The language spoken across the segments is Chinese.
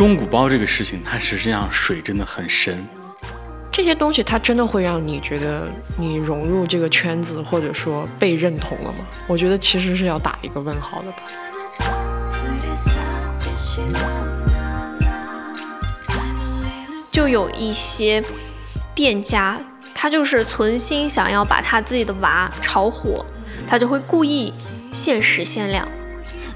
钟鼓包这个事情，它实际上水真的很深。这些东西它真的会让你觉得你融入这个圈子，或者说被认同了吗？我觉得其实是要打一个问号的吧。就有一些店家，他就是存心想要把他自己的娃炒火，他就会故意限时限量。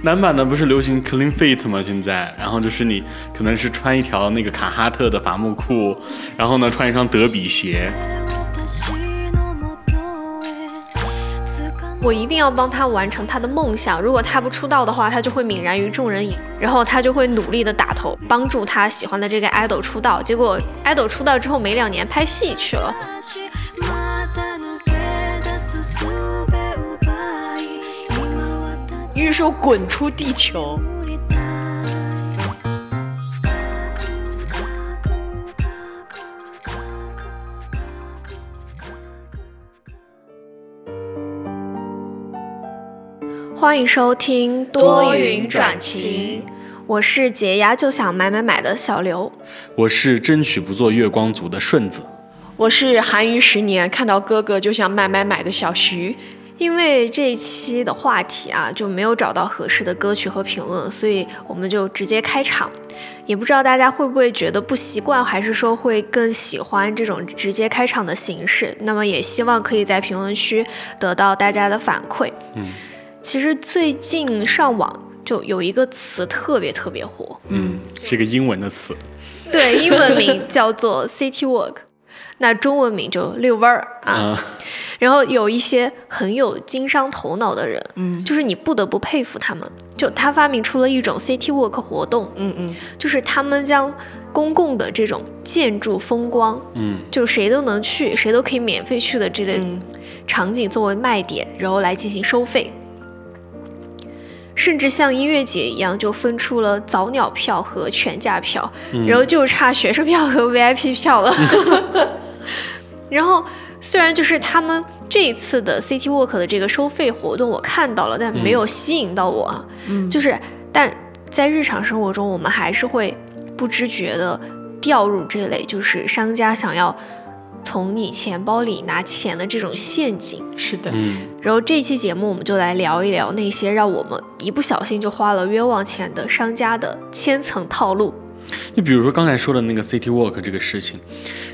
男版的不是流行 clean fit 吗？现在，然后就是你可能是穿一条那个卡哈特的伐木裤，然后呢穿一双德比鞋。我一定要帮他完成他的梦想。如果他不出道的话，他就会泯然于众人矣。然后他就会努力的打头，帮助他喜欢的这个 idol 出道。结果 idol 出道之后没两年拍戏去了。预售滚出地球。欢迎收听多云转晴，我是解压就想买买买的小刘，我是争取不做月光族的顺子，我是韩娱十年看到哥哥就想买买买的小徐。因为这一期的话题啊，就没有找到合适的歌曲和评论，所以我们就直接开场。也不知道大家会不会觉得不习惯，还是说会更喜欢这种直接开场的形式？那么也希望可以在评论区得到大家的反馈。嗯，其实最近上网就有一个词特别特别火，嗯，是个英文的词，对，英文名叫做 City Walk，那中文名就遛弯儿啊。然后有一些很有经商头脑的人，嗯，就是你不得不佩服他们。就他发明出了一种 City Walk 活动，嗯嗯，就是他们将公共的这种建筑风光，嗯，就谁都能去，谁都可以免费去的这类场景作为卖点，然后来进行收费。甚至像音乐节一样，就分出了早鸟票和全价票，然后就差学生票和 VIP 票了。然后。虽然就是他们这一次的 City Walk 的这个收费活动我看到了，但没有吸引到我。嗯，就是但在日常生活中，我们还是会不知觉的掉入这类就是商家想要从你钱包里拿钱的这种陷阱。是的，嗯。然后这期节目我们就来聊一聊那些让我们一不小心就花了冤枉钱的商家的千层套路。你比如说刚才说的那个 City Walk 这个事情，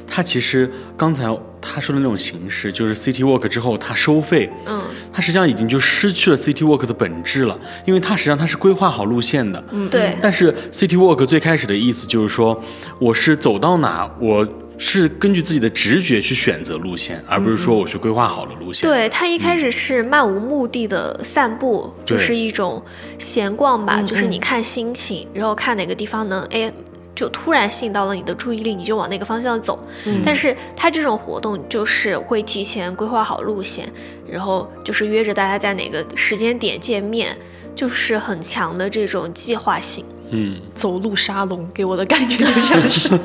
它其实刚才他说的那种形式，就是 City Walk 之后它收费，嗯，它实际上已经就失去了 City Walk 的本质了，因为它实际上它是规划好路线的，嗯，对。但是 City Walk 最开始的意思就是说，我是走到哪，我是根据自己的直觉去选择路线，而不是说我去规划好了路线。对，它一开始是漫无目的的散步，就是一种闲逛吧，就是你看心情，然后看哪个地方能哎。就突然吸引到了你的注意力，你就往那个方向走。但是它这种活动就是会提前规划好路线，然后就是约着大家在哪个时间点见面，就是很强的这种计划性。嗯，走路沙龙给我的感觉就像是。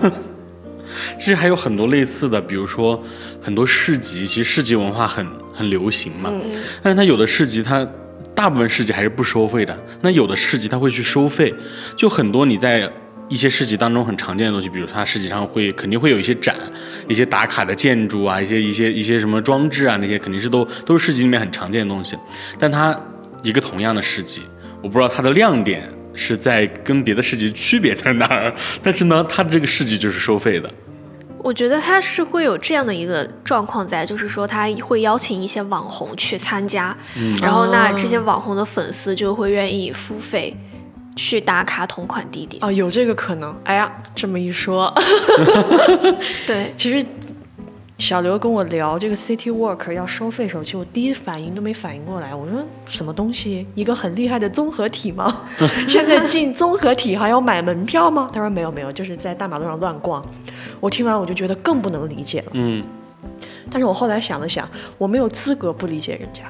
其实还有很多类似的，比如说很多市集，其实市集文化很很流行嘛。嗯但是它有的市集，它大部分市集还是不收费的。那有的市集它会去收费，就很多你在。一些市集当中很常见的东西，比如它市集上会肯定会有一些展，一些打卡的建筑啊，一些一些一些什么装置啊，那些肯定是都都是市集里面很常见的东西。但它一个同样的市集，我不知道它的亮点是在跟别的市集区别在哪儿，但是呢，它这个市集就是收费的。我觉得它是会有这样的一个状况在，就是说它会邀请一些网红去参加，然后那这些网红的粉丝就会愿意付费。去打卡同款地点哦，有这个可能。哎呀，这么一说，对，其实小刘跟我聊这个 City Walk 要收费时候，其实我第一反应都没反应过来。我说什么东西？一个很厉害的综合体吗？现在进综合体还要买门票吗？他说没有没有，就是在大马路上乱逛。我听完我就觉得更不能理解了。嗯，但是我后来想了想，我没有资格不理解人家。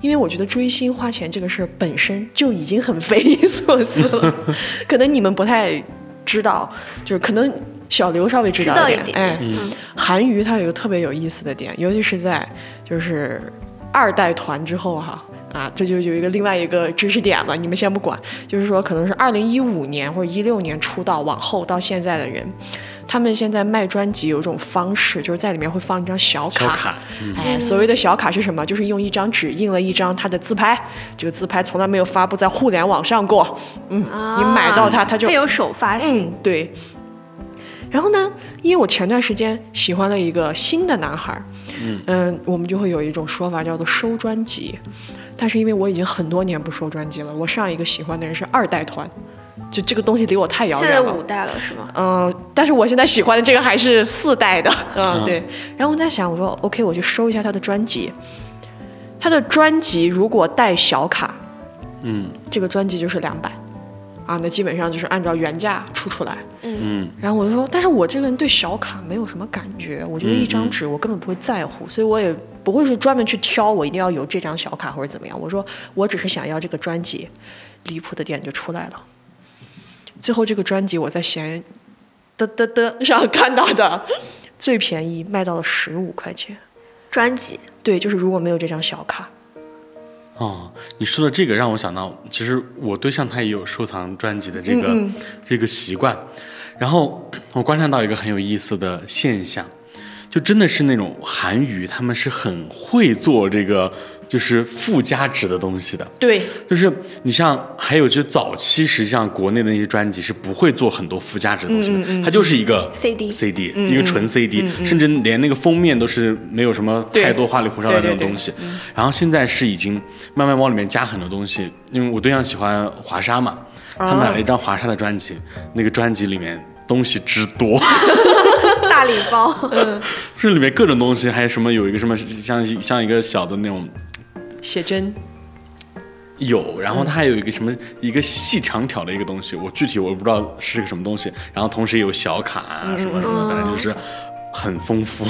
因为我觉得追星花钱这个事儿本身就已经很匪夷所思了，可能你们不太知道，就是可能小刘稍微知道一点。哎，韩娱它有一个特别有意思的点，尤其是在就是二代团之后哈，啊，这就有一个另外一个知识点了，你们先不管，就是说可能是二零一五年或者一六年出道往后到现在的人，他们现在卖专辑有一种方式，就是在里面会放一张小卡。小卡，嗯哎，所谓的小卡是什么？就是用一张纸印了一张他的自拍，这个自拍从来没有发布在互联网上过。嗯，你买到它，它就它有首发性，嗯，对。然后呢，因为我前段时间喜欢了一个新的男孩儿，嗯我们就会有一种说法叫做收专辑。但是因为我已经很多年不收专辑了，我上一个喜欢的人是二代团，就这个东西离我太遥远了。现在五代了是吗？嗯，但是我现在喜欢的这个还是四代的，嗯，对。然后我在想，我说 OK，我去收一下他的专辑。他的专辑如果带小卡，嗯这个专辑就是两百，啊，那基本上就是按照原价出出来。嗯然后我就说，但是我这个人对小卡没有什么感觉，我觉得一张纸我根本不会在乎，所以我也不会是专门去挑我一定要有这张小卡或者怎么样。我说我只是想要这个专辑，离谱的点就出来了。最后这个专辑我在闲的的的上看到的，最便宜卖到了十五块钱。专辑？对，就是如果没有这张小卡，哦，你说的这个让我想到，其实我对象他也有收藏专辑的这个、嗯这个习惯，然后我观察到一个很有意思的现象，就真的是那种韩娱，他们是很会做这个就是附加值的东西的。对，就是你像还有就是早期实际上国内的那些专辑是不会做很多附加值的东西的，它就是一个 CD CD 一个纯 CD，、甚至连那个封面都是没有什么太多花里胡哨的那种东西。然后现在是已经慢慢往里面加很多东西，因为我对象喜欢华沙嘛，他买了一张华沙的专辑，那个专辑里面东西之多。大礼包，嗯。这里面各种东西，还有什么有一个什么像像一个小的那种写真，有，然后它还有一个什么一个细长条的一个东西，我具体我不知道是个什么东西。然后同时也有小卡啊什么什么的，反正就是很丰富。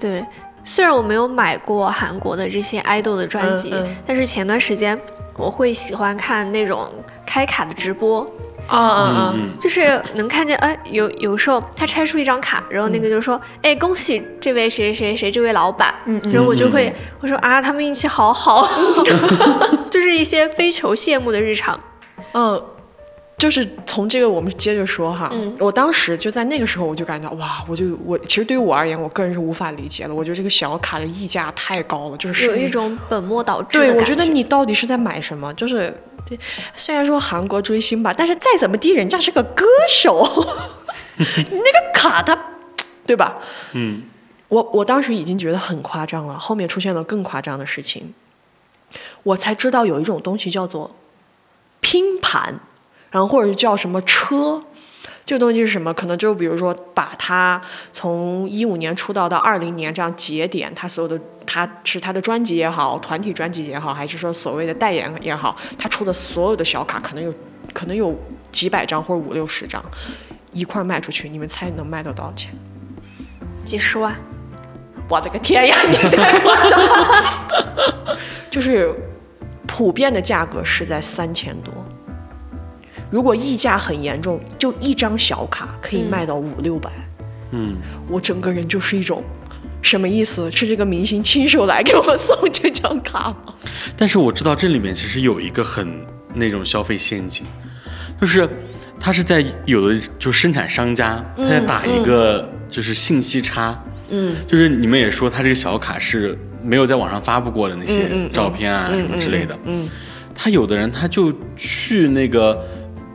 对。虽然我没有买过韩国的这些爱豆的专辑，嗯嗯但是前段时间我会喜欢看那种开卡的直播，啊啊啊！嗯就是能看见，哎，有有时候他拆出一张卡，然后那个就说，哎，恭喜这位谁谁谁谁这位老板，然后我就会我说啊，他们运气好好，就是一些非求羡慕的日常。嗯，就是从这个我们接着说哈，嗯。我当时就在那个时候我就感到哇，我就我其实对于我而言，我个人是无法理解的，我觉得这个小卡的溢价太高了，就是有一种本末倒置的对，感我觉得你到底是在买什么？就是对，虽然说韩国追星吧，但是再怎么地，人家是个歌手，你那个卡他，对吧？嗯，我我当时已经觉得很夸张了，后面出现了更夸张的事情，我才知道有一种东西叫做拼盘，然后或者是叫什么车。这个东西是什么？可能就比如说，把他从一五年出道到二零年这样节点，他所有的他是他的专辑也好，团体专辑也好，还是说所谓的代言也好，他出的所有的小卡可能有可能有几百张或者五六十张，一块儿卖出去，你们猜能卖到多少钱？几十万，我的个天呀，你太夸张了！就是普遍的价格是在三千多，如果溢价很严重，就一张小卡可以卖到五六百。嗯，我整个人就是一种什么意思？是这个明星亲手来给我们送这张卡吗？但是我知道这里面其实有一个很那种消费陷阱，就是他是在有的就生产商家他在打一个就是信息差，嗯，就是你们也说他这个小卡是没有在网上发布过的那些照片啊什么之类的，嗯。他有的人他就去那个，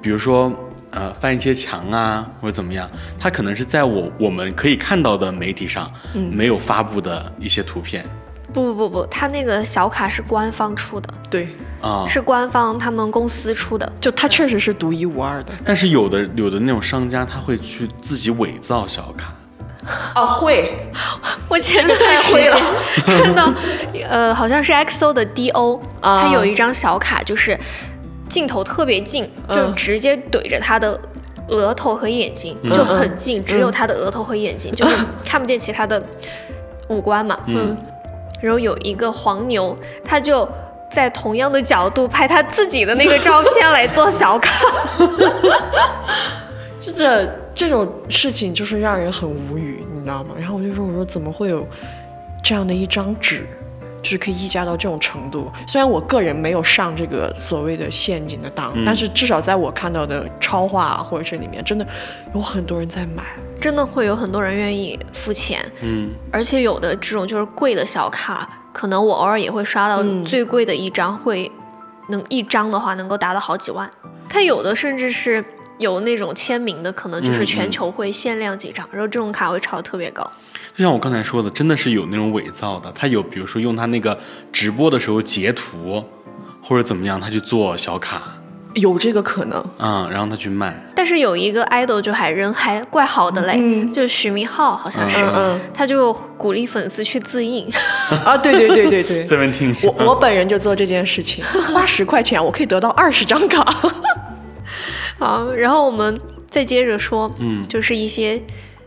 比如说呃翻一些墙啊或者怎么样，他可能是在我我们可以看到的媒体上嗯。没有发布的一些图片。不不不不，他那个小卡是官方出的，对，啊，是官方他们公司出的。就它确实是独一无二的。但是有的有的那种商家他会去自己伪造小卡，哦，会，我前段时会间看到，呃，好像是 XO 的 DO，啊。他有一张小卡，就是镜头特别近，就嗯直接怼着他的额头和眼睛，就很近，只有他的额头和眼睛，就是看不见其他的五官嘛。嗯，然后有一个黄牛，他就在同样的角度拍他自己的那个照片来做小卡。就这这种事情就是让人很无语，你知道吗？然后我就说，我说怎么会有这样的一张纸，就是可以溢价到这种程度。虽然我个人没有上这个所谓的陷阱的当，但是至少在我看到的超话啊或者这里面，真的有很多人在买。真的会有很多人愿意付钱，嗯，而且有的这种就是贵的小卡，可能我偶尔也会刷到嗯最贵的一张会，能一张的话能够达到好几万。它有的甚至是有那种签名的，可能就是嗯全球会限量几张，然后这种卡会炒得特别高。就像我刚才说的，真的是有那种伪造的，他有比如说用他那个直播的时候截图，或者怎么样，他去做小卡，有这个可能，嗯，然后他去卖，但是有一个 idol 就还人还怪好的嘞，嗯就是徐明浩好像是，嗯他就鼓励粉丝去自印，嗯 啊，对对对对对，Seventeen 我我本人就做这件事情，花十块钱我可以得到二十张卡。好，然后我们再接着说，嗯就是一些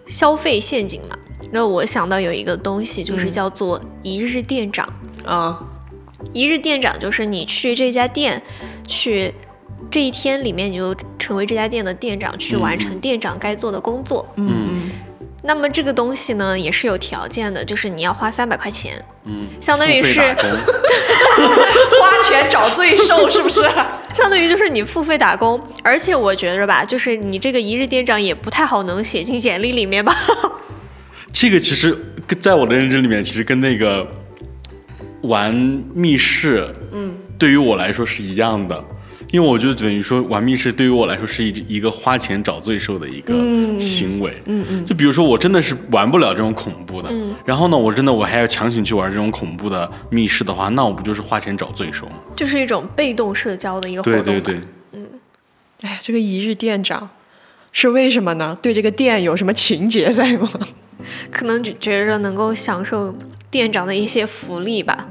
消费陷阱嘛。然后我想到有一个东西，就是叫做一日店长。啊，一日店长就是你去这家店，去这一天里面你就成为这家店的店长，去完成店长该做的工作。嗯那么这个东西呢，也是有条件的，就是你要花三百块钱，嗯，相当于是花钱找罪受是不是？相当于就是你付费打工。而且我觉着吧，就是你这个一日店长也不太好能写进简历里面吧。这个其实跟在我的认知里面，其实跟那个玩密室，嗯，对于我来说是一样的。因为我就等于说玩密室对于我来说是一一个花钱找罪受的一个行为，嗯嗯，就比如说我真的是玩不了这种恐怖的，嗯，然后呢，我真的我还要强行去玩这种恐怖的密室的话，那我不就是花钱找罪受吗？就是一种被动社交的一个活动对。对对，嗯哎，这个一日店长是为什么呢？对这个店有什么情节在吗？可能就觉着能够享受店长的一些福利吧。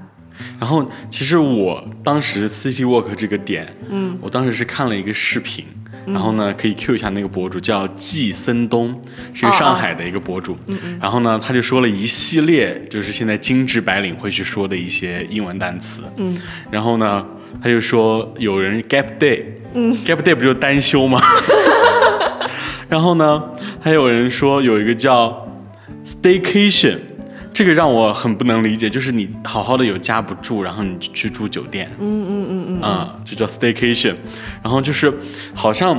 然后其实我当时 City Walk 这个点，嗯，我当时是看了一个视频，然后呢可以 Q 一下那个博主叫季森东，是上海的一个博主，然后呢他就说了一系列就是现在精致白领会去说的一些英文单词，嗯，然后呢他就说有人 Gap Day，嗯，Gap Day 不就单休吗？然后呢还有人说有一个叫 Staycation。这个让我很不能理解，就是你好好的有家不住，然后你去住酒店，嗯嗯嗯嗯，啊，就叫 staycation，然后就是好像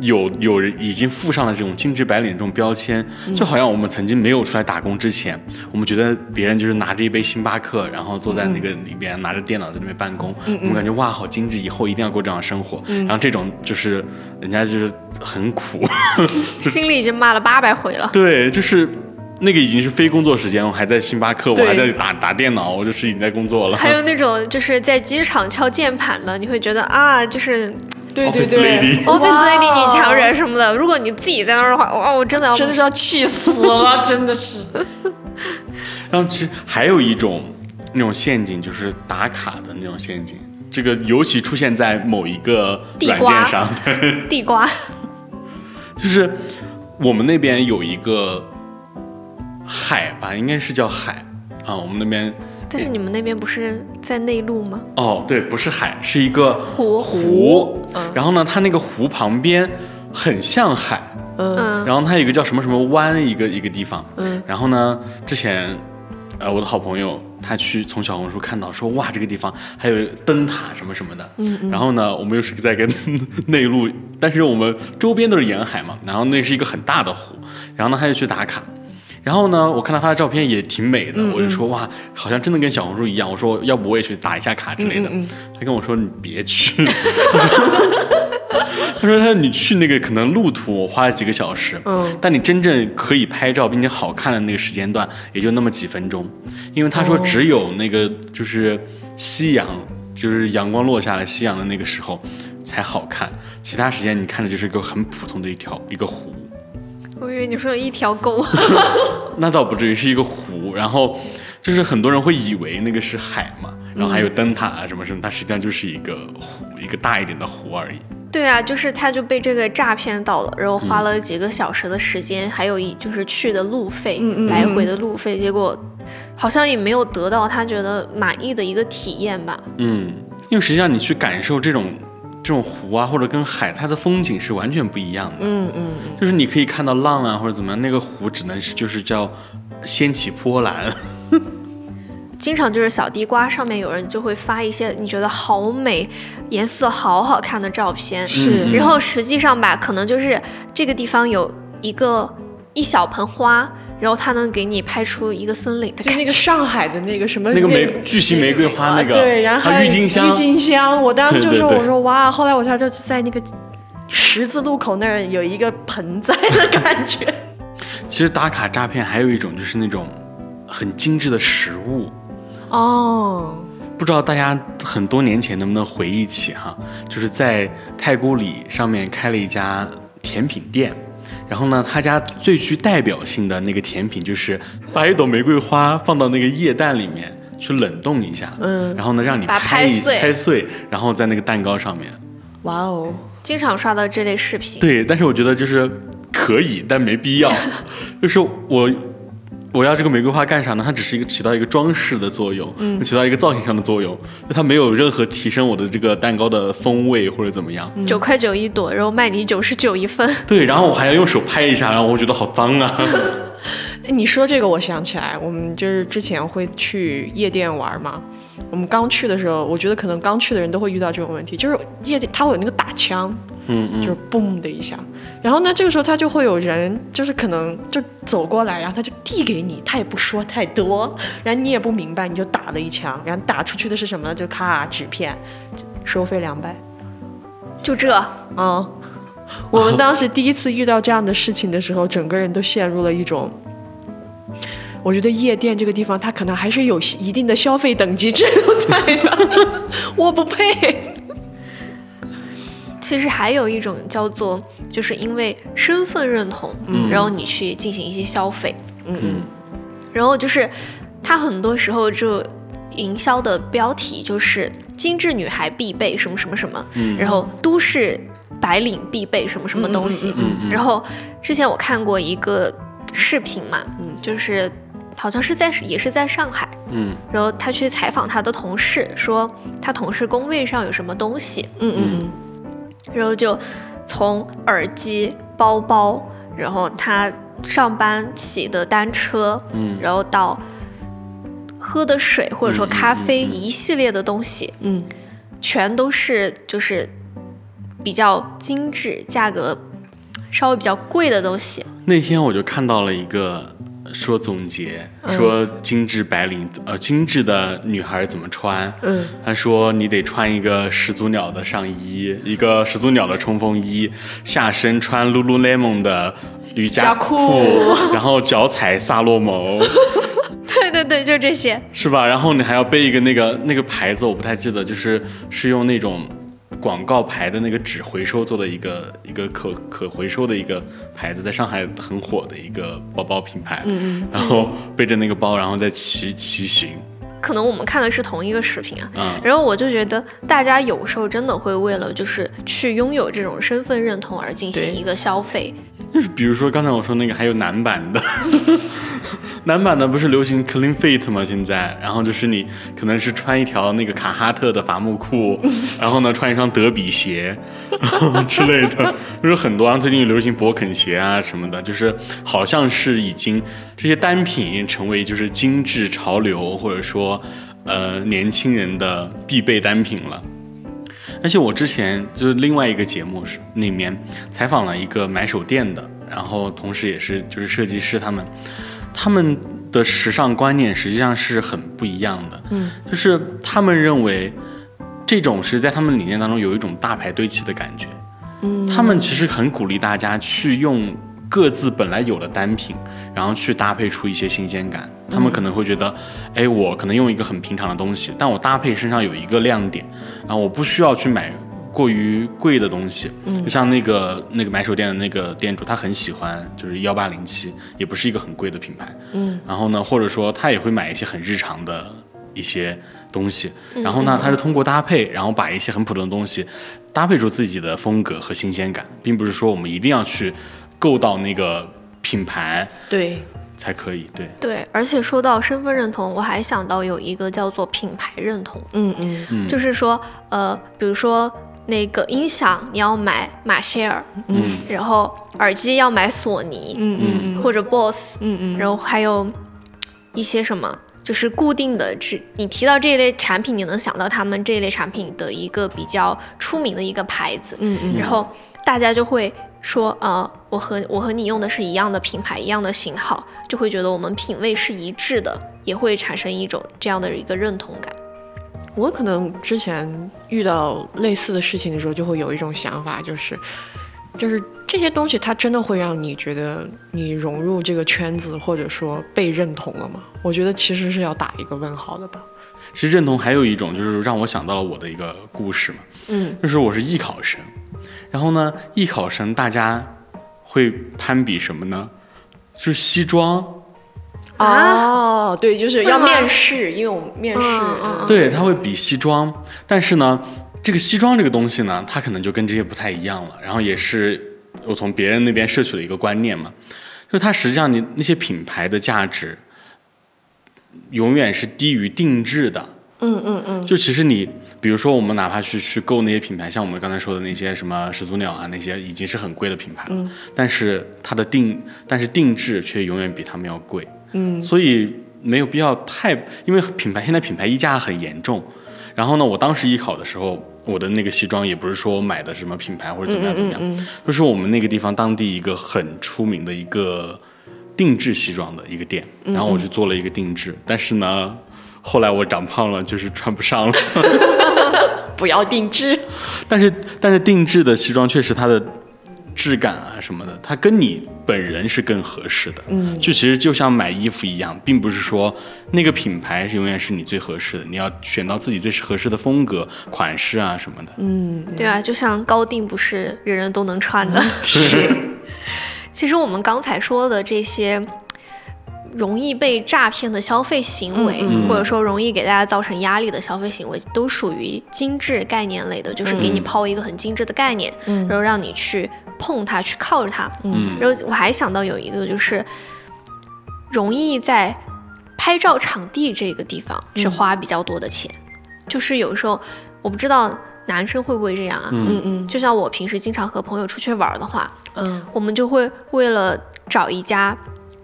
有有人已经附上了这种精致白领这种标签，就好像我们曾经没有出来打工之前，我们觉得别人就是拿着一杯星巴克，然后坐在那个里边拿着电脑在那边办公，我们感觉哇好精致，以后一定要过这样的生活，然后这种就是人家就是很苦，心里已经骂了八百回了。对，就是那个已经是非工作时间，我还在星巴克，我还在打打电脑，我就是已经在工作了。还有那种就是在机场敲键盘的，你会觉得啊，就是对对对 office lady 女强人什么的。如果你自己在那儿的话，哇，我真的要真的是要气死了，真的是。然后其实还有一种那种陷阱，就是打卡的那种陷阱。这个尤其出现在某一个软件上，对，地瓜。就是我们那边有一个海吧，应该是叫海啊，我们那边但是你们那边不是在内陆吗？哦，对，不是海，是一个湖湖。嗯然后呢，它那个湖旁边很像海，嗯，然后它有一个叫什么什么湾一个一个地方，嗯，然后呢，之前呃我的好朋友他去从小红书看到说哇这个地方还有灯塔什么什么的，嗯然后呢我们又是在跟 内陆，但是我们周边都是沿海嘛，然后那是一个很大的湖，然后呢他就去打卡。然后呢，我看到他发的照片也挺美的，我就说哇，好像真的跟小红书一样。我说要不我也去打一下卡之类的。他跟我说你别去，他说他说你去那个可能路途我花了几个小时，嗯，但你真正可以拍照并且好看的那个时间段也就那么几分钟，因为他说只有那个就是夕阳，就是阳光落下来夕阳的那个时候才好看，其他时间你看着就是一个很普通的一条一个湖。我以为你说有一条沟。那倒不至于是一个湖，然后就是很多人会以为那个是海嘛，然后还有灯塔啊什么什么，它实际上就是一个湖，一个大一点的湖而已。对啊，就是他就被这个诈骗到了，然后花了几个小时的时间，还有一就是去的路费，嗯嗯来回的路费，结果好像也没有得到他觉得满意的一个体验吧。嗯，因为实际上你去感受这种这种湖啊，或者跟海，它的风景是完全不一样的。嗯嗯，就是你可以看到浪啊，或者怎么样，那个湖只能是就是叫掀起波澜。经常就是小地瓜上面有人就会发一些你觉得好美、颜色好好看的照片，是然后实际上吧，可能就是这个地方有一个一小盆花，然后它能给你拍出一个森林的就那个。上海的那个什么那个玫巨型玫瑰花那个，对，然后还还有有郁金香，郁金香，我当时就说，对对对我说哇，后来我才就在那个十字路口那儿有一个盆栽的感觉。其实打卡诈骗还有一种就是那种很精致的食物，哦，不知道大家很多年前能不能回忆起哈，就是在太古里上面开了一家甜品店。然后呢，他家最具代表性的那个甜品就是把一朵玫瑰花放到那个液氮里面去冷冻一下，嗯，然后呢让你拍拍碎拍碎，然后在那个蛋糕上面。哇哦，经常刷到这类视频，对，但是我觉得就是可以，但没必要。就是我我要这个玫瑰花干啥呢？它只是一个起到一个装饰的作用，嗯，起到一个造型上的作用，它没有任何提升我的这个蛋糕的风味或者怎么样。九块九一朵，然后卖你九十九一份。对，然后我还要用手拍一下，然后我觉得好脏啊。哎 你说这个，我想起来，我们就是之前会去夜店玩嘛。我们刚去的时候，我觉得可能刚去的人都会遇到这种问题，就是夜店它会有那个打枪，嗯嗯，就是嘣的一下，然后呢，这个时候他就会有人，就是可能就走过来，然后他就递给你，他也不说太多，然后你也不明白，你就打了一枪，然后打出去的是什么呢？就咔纸片，收费两百，就这，啊、我们当时第一次遇到这样的事情的时候，整个人都陷入了一种。我觉得夜店这个地方，它可能还是有一定的消费等级制度在的，我不配。其实还有一种叫做，就是因为身份认同，嗯。然后你去进行一些消费，嗯。嗯。然后就是它很多时候就营销的标题就是精致女孩必备什么什么什么，嗯。然后都市白领必备什么什么东西，嗯嗯嗯然后之前我看过一个视频嘛，嗯。就是好像是在也是在上海，嗯。然后他去采访他的同事，说他同事工位上有什么东西，嗯嗯。嗯然后就从耳机、包包，然后他上班骑的单车，嗯然后到喝的水或者说咖啡嗯嗯一系列的东西，嗯全都是就是比较精致、价格稍微比较贵的东西。那天我就看到了一个说总结，嗯说精致白领呃精致的女孩怎么穿。嗯他说你得穿一个始祖鸟的上衣，一个始祖鸟的冲锋衣，下身穿 Lululemon 的瑜伽裤然后脚踩萨洛蒙，对对对，就这些。是吧？然后你还要背一个那个那个牌子，我不太记得，就是是用那种广告牌的那个纸回收做的一个一个可可回收的一个牌子，在上海很火的一个包包品牌。嗯嗯，然后背着那个包，然后再骑骑行。可能我们看的是同一个视频啊，嗯。然后我就觉得大家有时候真的会为了就是去拥有这种身份认同而进行一个消费，就是比如说刚才我说那个，还有男版的，男版的不是流行 clean fit 吗？现在，然后就是你可能是穿一条那个卡哈特的伐木裤，然后呢穿一双德比鞋之类的，就是很多。然后最近流行勃肯鞋啊什么的，就是好像是已经这些单品成为就是精致潮流或者说呃年轻人的必备单品了。而且我之前就是另外一个节目是里面采访了一个买手店的，然后同时也是就是设计师他们，他们的时尚观念实际上是很不一样的。嗯，就是他们认为这种是在他们理念当中有一种大牌堆砌的感觉。嗯，他们其实很鼓励大家去用各自本来有的单品，然后去搭配出一些新鲜感。他们可能会觉得，哎，我可能用一个很平常的东西，但我搭配身上有一个亮点，然后我不需要去买过于贵的东西。嗯就像那个那个买手店的那个店主，他很喜欢就是幺八零七，也不是一个很贵的品牌。嗯，然后呢，或者说他也会买一些很日常的一些东西，然后呢，他是通过搭配，然后把一些很普通的东西搭配出自己的风格和新鲜感，并不是说我们一定要去够到那个品牌对，才可以。对，对，而且说到身份认同，我还想到有一个叫做品牌认同，嗯嗯嗯，就是说，呃，比如说那个音响你要买马歇尔，嗯。然后耳机要买索尼、嗯嗯或者 BOSS，嗯嗯，然后还有一些什么就是固定的，只你提到这一类产品，你能想到他们这一类产品的一个比较出名的一个牌子，嗯嗯。然后大家就会说，呃，我和我和你用的是一样的品牌，一样的型号，就会觉得我们品味是一致的，也会产生一种这样的一个认同感。我可能之前遇到类似的事情的时候，就会有一种想法，就是，就是这些东西它真的会让你觉得你融入这个圈子，或者说被认同了吗？我觉得其实是要打一个问号的吧。其实认同还有一种就是让我想到了我的一个故事嘛，嗯，就是我是艺考生，然后呢，艺考生大家会攀比什么呢？就是西装，哦，对，就是要面试，因为我们面试，嗯对，他会比西装，但是呢，这个西装这个东西呢，它可能就跟这些不太一样了。然后也是我从别人那边摄取了一个观念嘛，就是它实际上你那些品牌的价值，永远是低于定制的。嗯嗯嗯，就其实你，比如说我们哪怕去去购那些品牌，像我们刚才说的那些什么始祖鸟啊，那些已经是很贵的品牌了，但是它的定，但是定制却永远比他们要贵。嗯，所以没有必要太，因为品牌现在品牌溢价很严重。然后呢，我当时艺考的时候，我的那个西装也不是说我买的什么品牌或者怎么样怎么样，嗯。就是我们那个地方当地一个很出名的一个定制西装的一个店，然后我就做了一个定制，但是呢，后来我长胖了，就是穿不上了。不要定制，但是但是定制的西装确实它的质感啊什么的，它跟你本人是更合适的。嗯，就其实就像买衣服一样，并不是说那个品牌是永远是你最合适的，你要选到自己最合适的风格、款式啊什么的。嗯，对啊，就像高定不是人人都能穿的。是其实我们刚才说的这些容易被诈骗的消费行为，嗯或者说容易给大家造成压力的消费行为，都属于精致概念类的，就是给你抛一个很精致的概念，然后让你去碰它，去靠着它。嗯。然后我还想到有一个就是容易在拍照场地这个地方去花比较多的钱，就是有时候我不知道男生会不会这样啊，嗯。嗯就像我平时经常和朋友出去玩的话，嗯，我们就会为了找一家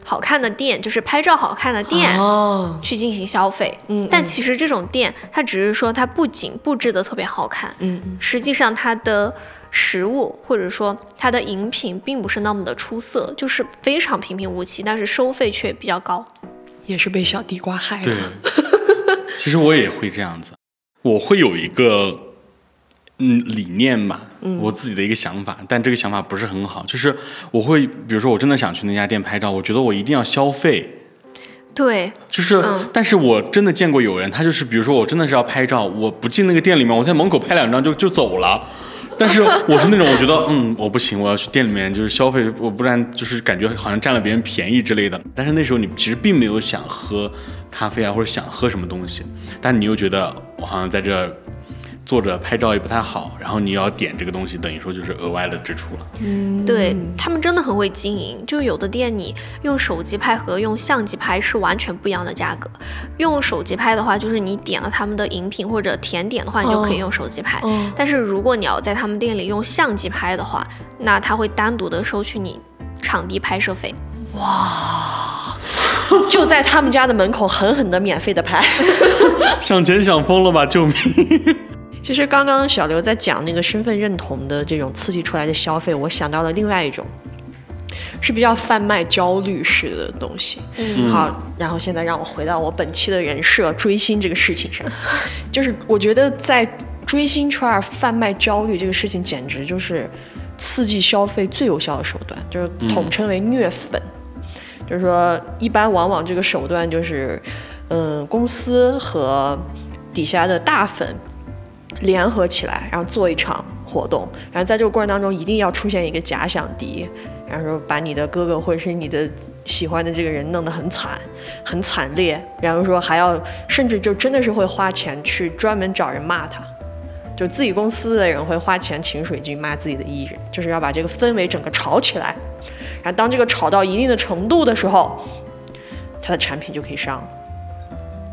好看的店，就是拍照好看的店。哦，去进行消费，嗯但其实这种店，它只是说它不仅布置的特别好看，嗯实际上它的食物或者说它的饮品并不是那么的出色，就是非常平平无奇，但是收费却比较高。也是被小地瓜害对的。。其实我也会这样子，我会有一个嗯理念吧，我自己的一个想法，但这个想法不是很好，就是我会，比如说我真的想去那家店拍照，我觉得我一定要消费。对，就是，嗯但是我真的见过有人，他就是，比如说我真的是要拍照，我不进那个店里面，我在门口拍两张就就走了。但是我是那种，我觉得，嗯，我不行，我要去店里面就是消费，我不然就是感觉好像占了别人便宜之类的。但是那时候你其实并没有想喝咖啡啊，或者想喝什么东西，但你又觉得我好像在这坐着拍照也不太好，然后你要点这个东西，等于说就是额外的支出了。嗯对他们真的很会经营，就有的店你用手机拍和用相机拍是完全不一样的价格。用手机拍的话，就是你点了他们的饮品或者甜点的话，你就可以用手机拍。哦但是如果你要在他们店里用相机拍的话，那他会单独的收取你场地拍摄费。哇就在他们家的门口狠狠的免费的拍。想钱想疯了吧，救命！其实刚刚小刘在讲那个身份认同的这种刺激出来的消费，我想到了另外一种，是比较贩卖焦虑式的东西。嗯好，然后现在让我回到我本期的人设追星这个事情上，就是我觉得在追星圈儿贩卖焦虑这个事情，简直就是刺激消费最有效的手段，就是统称为虐粉。就是说，一般往往这个手段就是，嗯，公司和底下的大粉联合起来，然后做一场活动，然后在这个过程当中一定要出现一个假想敌，然后说把你的哥哥或者是你的喜欢的这个人弄得很惨，很惨烈，然后说还要甚至就真的是会花钱去专门找人骂他。就自己公司的人会花钱请水军骂自己的艺人，就是要把这个氛围整个炒起来。然后当这个炒到一定的程度的时候，他的产品就可以上。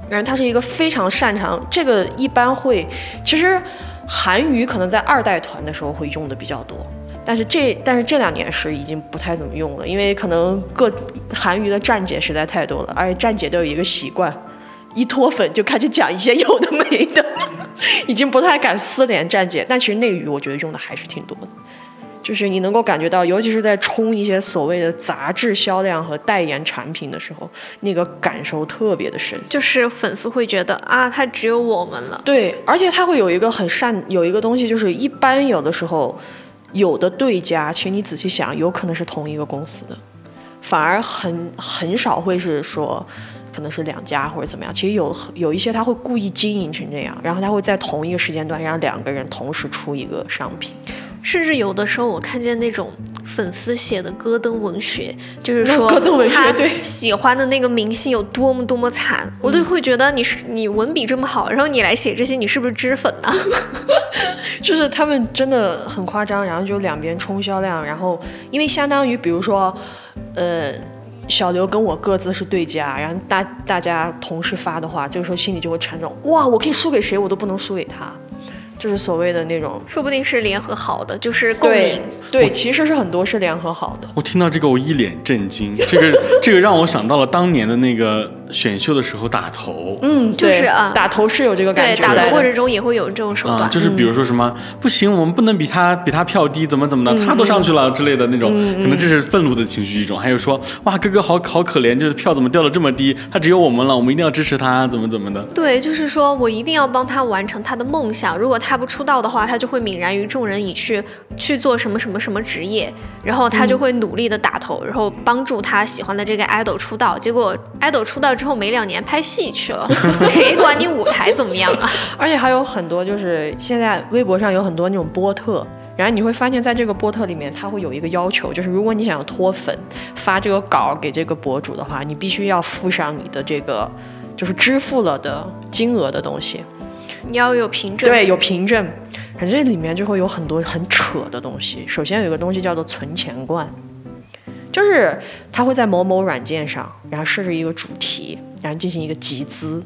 然后他是一个非常擅长这个，一般会，其实韩娱可能在二代团的时候会用的比较多，但是这但是这两年是已经不太怎么用了，因为可能各韩娱的站姐实在太多了，而且站姐都有一个习惯，一脱粉就开始讲一些有的没的，已经不太敢私连站姐。但其实内娱我觉得用的还是挺多的，就是你能够感觉到，尤其是在冲一些所谓的杂志销量和代言产品的时候，那个感受特别的深。就是粉丝会觉得啊，他只有我们了。对，而且他会有一个很善，有一个东西，就是一般有的时候，有的对家，其实你仔细想，有可能是同一个公司的，反而很很少会是说。可能是两家或者怎么样，其实有有一些他会故意经营成这样，然后他会在同一个时间段让两个人同时出一个商品，甚至有的时候我看见那种粉丝写的戈登文学，就是说他喜欢的那个明星有多么多么惨，我都会觉得你是你文笔这么好，然后你来写这些，你是不是脂粉呢？就是他们真的很夸张，然后就两边冲销量，然后因为相当于比如说，呃。小刘跟我各自是对家，然后大大家同时发的话，这个时候心里就会产生哇，我可以输给谁，我都不能输给他。就是所谓的那种，说不定是联合好的，就是共赢。对，其实是很多是联合好的。我听到这个，我一脸震惊。这个这个让我想到了当年的那个选秀的时候打头。嗯，就是啊，打头是有这个感觉。对，打头过程中也会有这种手段。就是比如说什么不行，我们不能比他比他票低，怎么怎么的，他都上去了之类的那种，可能这是愤怒的情绪一种。还有说哇，哥哥好好可怜，就是票怎么掉的这么低，他只有我们了，我们一定要支持他，怎么怎么的。对，就是说我一定要帮他完成他的梦想。如果他不出道的话，他就会泯然于众人，以去去做什么什么什么职业，然后他就会努力的打头，然后帮助他喜欢的这个 idol 出道。结果 idol 出道之后没两年拍戏去了，谁管你舞台怎么样啊？而且还有很多，就是现在微博上有很多那种波特，然后你会发现在这个波特里面，它会有一个要求，就是如果你想要脱粉，发这个稿给这个博主的话，你必须要附上你的这个就是支付了的金额的东西，你要有凭证，对，有凭证。反正里面就会有很多很扯的东西。首先有一个东西叫做存钱罐，就是他会在某某软件上，然后设置一个主题，然后进行一个集资，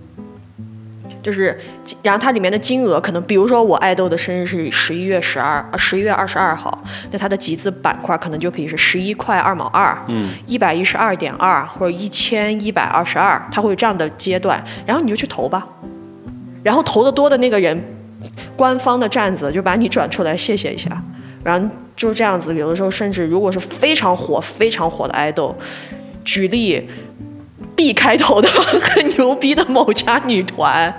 就是然后它里面的金额可能，比如说我爱豆的生日是十一月十二，十一月二十二号，那它的集资板块可能就可以是十一块二毛二，嗯，一百一十二点二或者一千一百二十二，它会有这样的阶段，然后你就去投吧，然后投的多的那个人。官方的站子就把你转出来，谢谢一下，然后就是这样子。有的时候甚至如果是非常火、非常火的爱豆，举例 B 开头的 很牛逼的某家女团，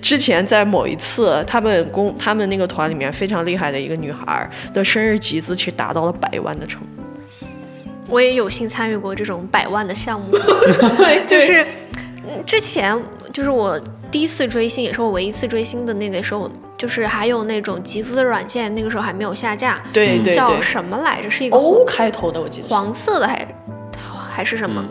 之前在某一次他们公他们那个团里面非常厉害的一个女孩的生日集资，其实达到了百万的程度。我也有幸参与过这种百万的项目，就是之前就是我。第一次追星也是我唯一一次追星的那个时候，就是还有那种集资的软件，那个时候还没有下架，对对，叫什么来着？是一个 O 开头的，我记得黄色的还还是什么？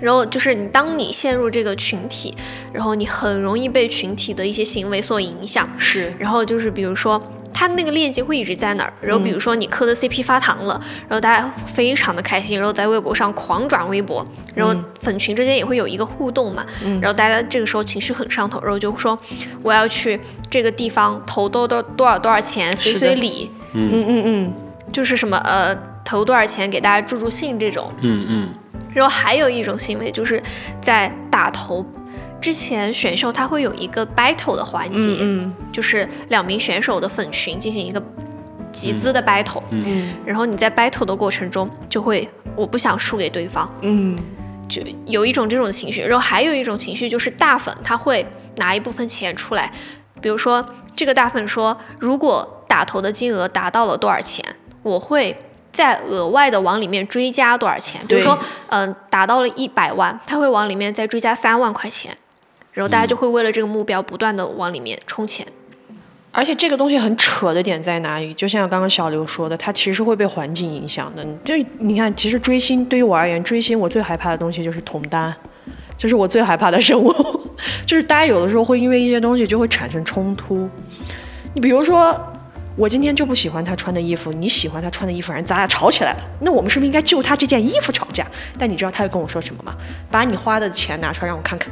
然后就是你当你陷入这个群体，然后你很容易被群体的一些行为所影响，是。然后就是比如说。它那个链接会一直在那儿，然后比如说你磕的 CP 发糖了，然后大家非常的开心，然后在微博上狂转微博，然后粉群之间也会有一个互动嘛，然后大家这个时候情绪很上头，然后就说我要去这个地方投多多多少多少钱随随礼，嗯嗯嗯，就是什么呃投多少钱给大家助助兴这种，嗯嗯，然后还有一种行为就是在打头。之前选秀它会有一个 battle 的环节，嗯，就是两名选手的粉群进行一个集资的 battle，嗯，然后你在 battle 的过程中就会我不想输给对方，嗯，就有一种这种情绪，然后还有一种情绪就是大粉他会拿一部分钱出来，比如说这个大粉说如果打头的金额达到了多少钱，我会再额外的往里面追加多少钱，比如说嗯达到了一百万，他会往里面再追加三万块钱。然后大家就会为了这个目标不断的往里面充钱，而且这个东西很扯的点在哪里？就像刚刚小刘说的，它其实会被环境影响的。就你看，其实追星对于我而言，追星我最害怕的东西就是同单，就是我最害怕的生物。就是大家有的时候会因为一些东西就会产生冲突。你比如说，我今天就不喜欢他穿的衣服，你喜欢他穿的衣服，然后咱俩吵起来了，那我们是不是应该就他这件衣服吵架？但你知道他会跟我说什么吗？把你花的钱拿出来让我看看。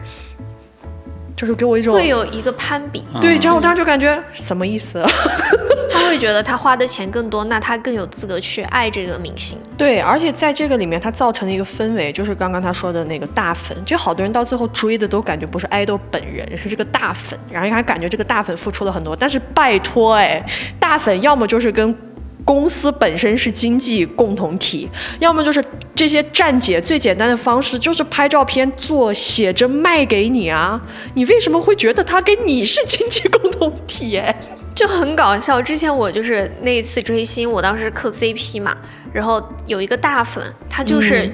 就是给我一种会有一个攀比，对，然后我当时就感觉什么意思？他会觉得他花的钱更多，那他更有资格去爱这个明星。对，而且在这个里面，他造成的一个氛围，就是刚刚他说的那个大粉，就好多人到最后追的都感觉不是爱豆本人，是这个大粉，然后还感觉这个大粉付出了很多。但是拜托，哎，大粉要么就是跟公司本身是经济共同体，要么就是这些站姐最简单的方式就是拍照片做写真卖给你啊，你为什么会觉得他跟你是经济共同体？哎。就很搞笑。之前我就是那一次追星，我当时磕 CP 嘛，然后有一个大粉，他就是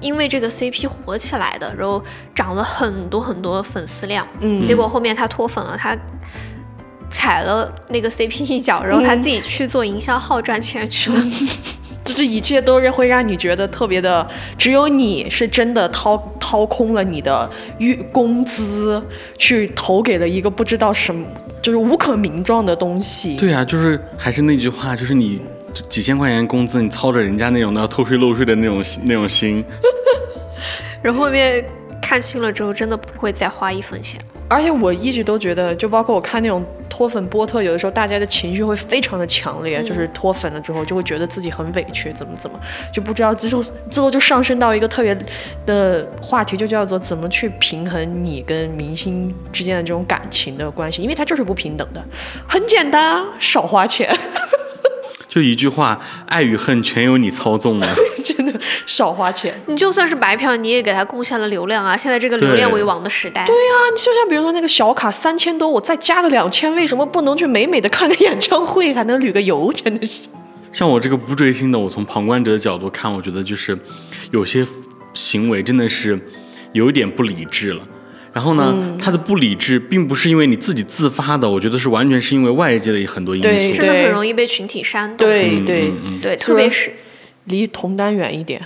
因为这个 CP 火起来的，然后涨了很多很多粉丝量。嗯，结果后面他脱粉了，他踩了那个 CP 一脚，然后他自己去做营销号赚钱去了。就这一切都是会让你觉得特别的，只有你是真的掏掏空了你的月工资，去投给了一个不知道什么。就是无可名状的东西。对啊，就是还是那句话，就是你几千块钱工资，你操着人家那种的偷税漏税的那种那种心。然后后面看清了之后，真的不会再花一分钱。而且我一直都觉得，就包括我看那种脱粉波特，有的时候大家的情绪会非常的强烈，就是脱粉了之后就会觉得自己很委屈，怎么怎么就不知道之后之后就上升到一个特别的话题，就叫做怎么去平衡你跟明星之间的这种感情的关系，因为它就是不平等的。很简单啊，少花钱。就一句话，爱与恨全由你操纵了。真的少花钱，你就算是白嫖，你也给他贡献了流量啊！现在这个流量为王的时代。对呀，你就像比如说那个小卡三千多，我再加个两千，为什么不能去美美的看个演唱会，还能旅个游？真的是。像我这个不追星的，我从旁观者的角度看，我觉得就是有些行为真的是有一点不理智了。然后呢，他的不理智并不是因为你自己自发的，我觉得是完全是因为外界的很多因素。对，真的很容易被群体煽动。对对对，特别是离同单远一点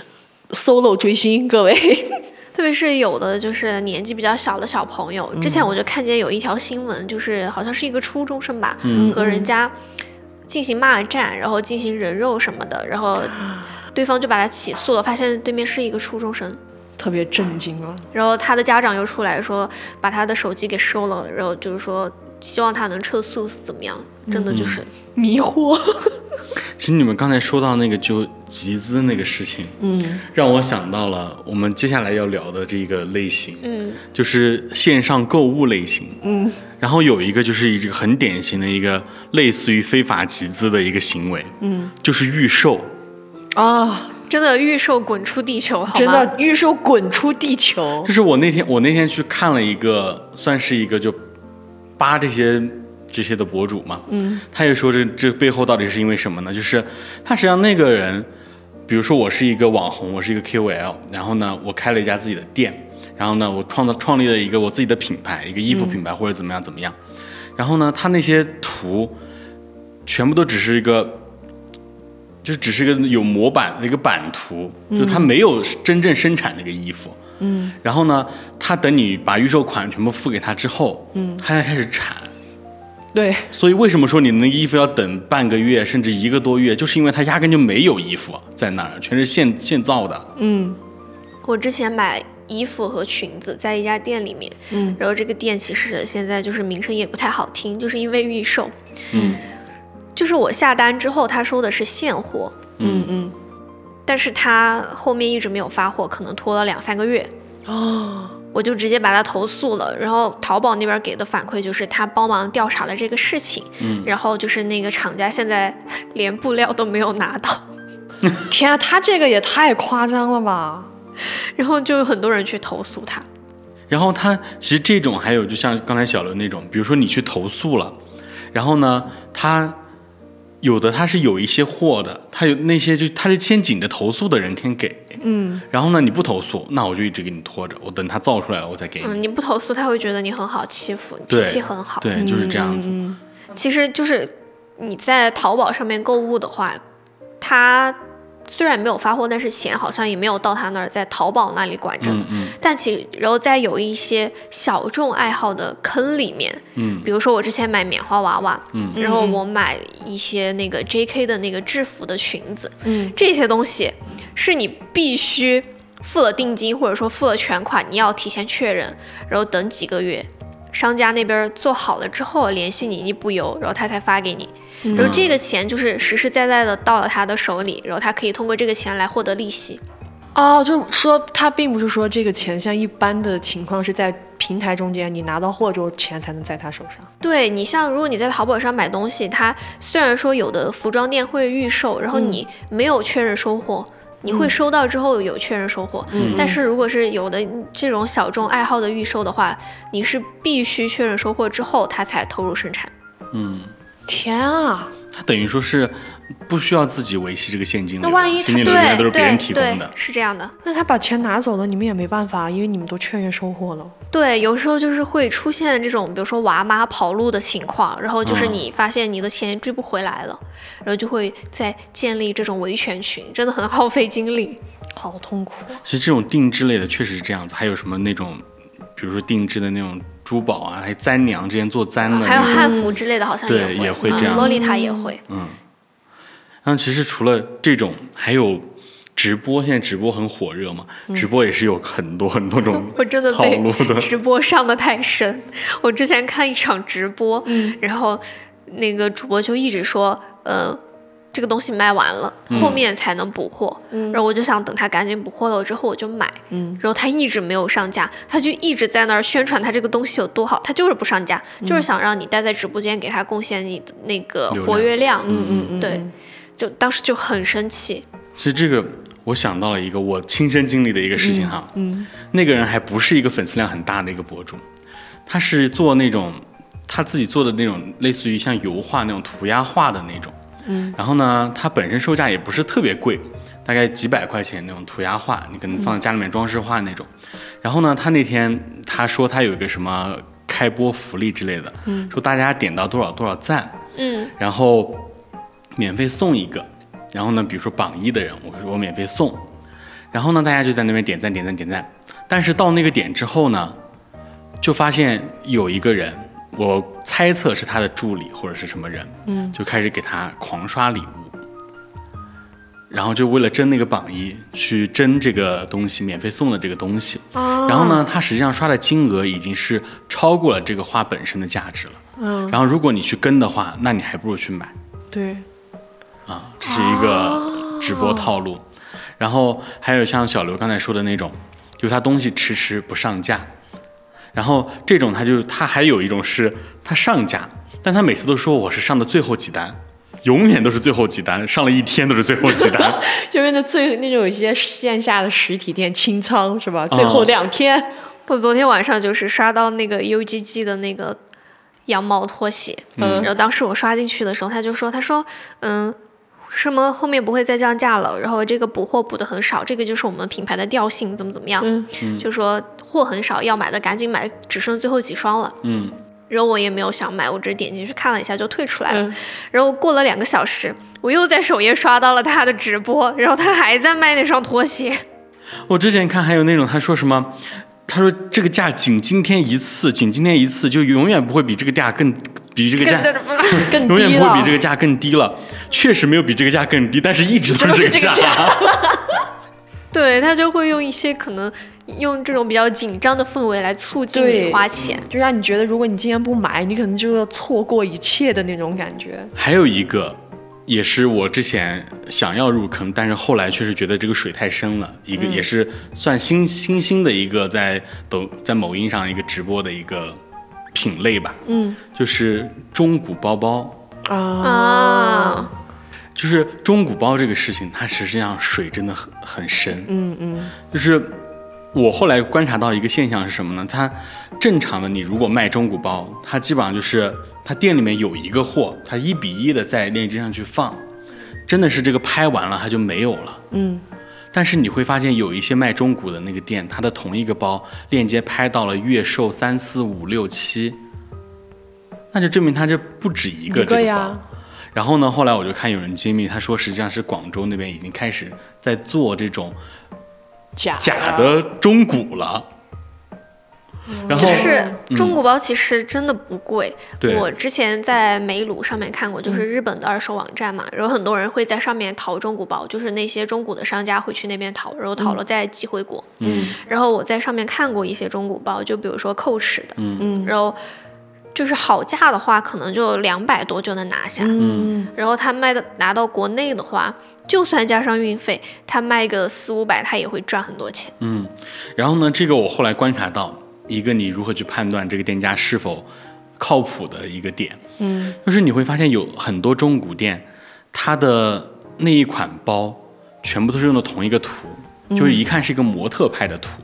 ，solo 追星，各位。特别是有的就是年纪比较小的小朋友，之前我就看见有一条新闻，就是好像是一个初中生吧，和人家进行骂战，然后进行人肉什么的，然后对方就把他起诉了，发现对面是一个初中生。特别震惊啊！然后他的家长又出来说，把他的手机给收了，然后就是说希望他能撤诉怎么样？真的就是迷惑。其实你们刚才说到那个就集资那个事情，嗯，让我想到了我们接下来要聊的这个类型，嗯，就是线上购物类型，嗯，然后有一个就是一个很典型的一个类似于非法集资的一个行为，嗯，就是预售，啊。真的预售滚出地球，好吗？真的预售滚出地球。就是我那天，我那天去看了一个，算是一个就扒这些这些的博主嘛。嗯。他也说这这背后到底是因为什么呢？就是他实际上那个人，比如说我是一个网红，我是一个 KOL，然后呢，我开了一家自己的店，然后呢，我创造创立了一个我自己的品牌，一个衣服品牌或者怎么样怎么样。然后呢，他那些图全部都只是一个。就只是个有模板的一个版图，就它没有真正生产那个衣服。嗯。然后呢，他等你把预售款全部付给他之后，嗯，他才开始产。对。所以为什么说你那衣服要等半个月甚至一个多月，就是因为他压根就没有衣服在那儿，全是现现造的。嗯。我之前买衣服和裙子在一家店里面，嗯，然后这个店其实现在就是名声也不太好听，就是因为预售。嗯。就是我下单之后，他说的是现货，嗯。嗯，但是他后面一直没有发货，可能拖了两三个月，哦，我就直接把他投诉了。然后淘宝那边给的反馈就是他帮忙调查了这个事情，嗯，然后就是那个厂家现在连布料都没有拿到，天啊，他这个也太夸张了吧！然后就有很多人去投诉他，然后他其实这种还有就像刚才小刘那种，比如说你去投诉了，然后呢，他。有的他是有一些货的，他有那些就他是先紧着投诉的人先给，嗯，然后呢你不投诉，那我就一直给你拖着，我等他造出来了我再给你。嗯，你不投诉他会觉得你很好欺负，脾气很好，对，就是这样子。其实就是你在淘宝上面购物的话，他。虽然没有发货，但是钱好像也没有到他那儿，在淘宝那里管着。嗯嗯。但其然后在有一些小众爱好的坑里面，嗯，比如说我之前买棉花娃娃，嗯，然后我买一些那个 J.K. 的那个制服的裙子，嗯，这些东西是你必须付了定金或者说付了全款，你要提前确认，然后等几个月，商家那边做好了之后联系你你不邮，然后他才发给你。然后这个钱就是实实在在的到了他的手里，然后他可以通过这个钱来获得利息。哦，就说他并不是说这个钱像一般的情况是在平台中间，你拿到货之后钱才能在他手上。对你像如果你在淘宝上买东西，他虽然说有的服装店会预售，然后你没有确认收货，你会收到之后有确认收货，但是如果是有的这种小众爱好的预售的话，你是必须确认收货之后他才投入生产。嗯，天啊！他等于说是不需要自己维系这个现金流，那万一现金流应该都是别人提供对的。是这样的。那他把钱拿走了，你们也没办法，因为你们都确认收货了。对，有时候就是会出现这种，比如说娃妈跑路的情况，然后就是你发现你的钱追不回来了，然后就会再建立这种维权群，真的很耗费精力。好痛苦。其实这种定制类的确实是这样子，还有什么那种，比如说定制的那种珠宝啊，还有簪娘之前做簪的还有。汉服之类的，好像对也也会这样洛丽塔也会。那其实除了这种，还有直播，现在直播很火热嘛，直播也是有很多很多种嗯 我真的套被路的。直播上的太深。我之前看一场直播，嗯然后那个主播就一直说，呃，这个东西卖完了，后面才能补货。然后我就想等他赶紧补货了之后我就买。嗯然后他一直没有上架，他就一直在那儿宣传他这个东西有多好，他就是不上架，就是想让你待在直播间给他贡献你的那个活跃量。嗯嗯嗯，对，就当时就很生气。其实这个我想到了一个我亲身经历的一个事情哈，嗯，那个人还不是一个粉丝量很大的一个博主，他是做那种他自己做的那种类似于像油画那种涂鸦画的那种，嗯，然后呢，他本身售价也不是特别贵，大概几百块钱那种涂鸦画，你可能放在家里面装饰画那种，然后呢，他那天他说他有一个什么开播福利之类的，嗯，说大家点到多少多少赞，嗯，然后免费送一个，然后呢，比如说榜一的人，我说我免费送，然后呢，大家就在那边点赞点赞点赞，但是到那个点之后呢，就发现有一个人，我猜测是他的助理或者是什么人，嗯，就开始给他狂刷礼物，然后就为了争那个榜一，去争这个东西免费送的这个东西，哦然后呢，他实际上刷的金额已经是超过了这个花本身的价值了。嗯，然后如果你去跟的话，那你还不如去买。对，啊，这是一个直播套路。然后还有像小刘刚才说的那种，就是他东西迟迟不上架，然后这种他就他还有一种是他上架，但他每次都说我是上的最后几单，永远都是最后几单，上了一天都是最后几单。就是那最那种有些线下的实体店清仓是吧？最后两天，我昨天晚上就是刷到那个 UGG 的那个羊毛拖鞋，嗯然后当时我刷进去的时候，他就说，他说，嗯，什么后面不会再降价了，然后这个补货补的很少，这个就是我们品牌的调性，怎么怎么样，嗯就说货很少，要买的赶紧买，只剩最后几双了。嗯，然后我也没有想买，我只是点进去看了一下就退出来了。嗯然后过了两个小时，我又在首页刷到了他的直播，然后他还在卖那双拖鞋。我之前看还有那种他说什么，他说这个价仅今天一次，仅今天一次，就永远不会比这个价更比这个价。更 永远低了不会比这。个价更低了，确实没有比这个价更低，但是一直都是这个价。这 个对他就会用一些可能用这种比较紧张的氛围来促进你花钱。就让你觉得，如果你今天不买，你可能就要错过一切的那种感觉。还有一个，也是我之前想要入坑，但是后来确实觉得这个水太深了。一个、也是算新新兴的一个在抖在某音上一个直播的一个品类吧，嗯就是中古包包。啊啊，就是中古包这个事情，它实际上水真的很很深。嗯嗯就是我后来观察到一个现象是什么呢？它正常的你如果卖中古包，它基本上就是它店里面有一个货，它一比一的在链接上去放，真的是这个拍完了它就没有了。嗯但是你会发现有一些卖中古的那个店，它的同一个包链接拍到了月售三四五六七，那就证明它这不止一个这个包。然后呢，后来我就看有人揭秘，他说实际上是广州那边已经开始在做这种假假的中古了。然后就是中古包其实真的不贵。对。我之前在美鲁上面看过，就是日本的二手网站嘛，然后很多人会在上面淘中古包，就是那些中古的商家会去那边淘，然后淘了再寄回国。嗯。然后我在上面看过一些中古包，就比如说蔻驰的，嗯。然后就是好价的话，可能就两百多就能拿下。嗯。然后他卖的拿到国内的话，就算加上运费，他卖个四五百，他也会赚很多钱。嗯，然后呢，这个我后来观察到一个你如何去判断这个店家是否靠谱的一个点，嗯。就是你会发现有很多中古店，它的那一款包全部都是用的同一个图，就是一看是一个模特拍的图。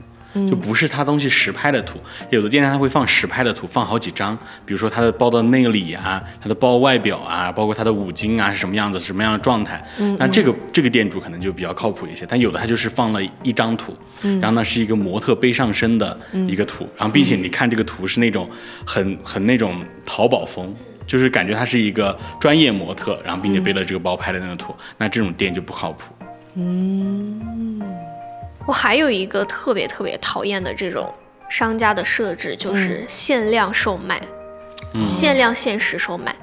就不是他东西实拍的图，有的店家它会放实拍的图，放好几张，比如说他的包的内里啊，他的包外表啊，包括它的五金啊是什么样子，什么样的状态。那这个这个店主可能就比较靠谱一些，但有的他就是放了一张图，然后呢是一个模特背上身的一个图，然后并且你看这个图是那种很很那种淘宝风。就是感觉他是一个专业模特，然后并且背了这个包拍的那个图，那这种店就不靠谱。我还有一个特别特别讨厌的这种商家的设置，就是限量售卖，限量限时售卖。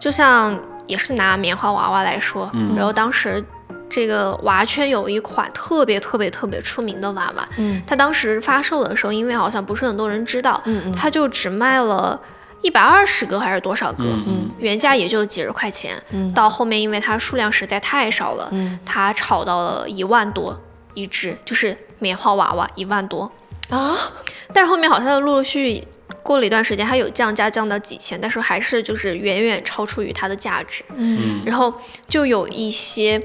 就像也是拿棉花娃娃来说，然后当时这个娃圈有一款特别特别特别出名的娃娃，嗯它当时发售的时候，因为好像不是很多人知道，它就只卖了。一百二十个还是多少个？嗯原价也就几十块钱。嗯到后面因为它数量实在太少了，嗯它炒到了一万多一只，就是棉花娃娃一万多。啊，但是后面好像陆陆续续过了一段时间，它有降价降到几千，但是还是就是远远超出于它的价值。嗯然后就有一些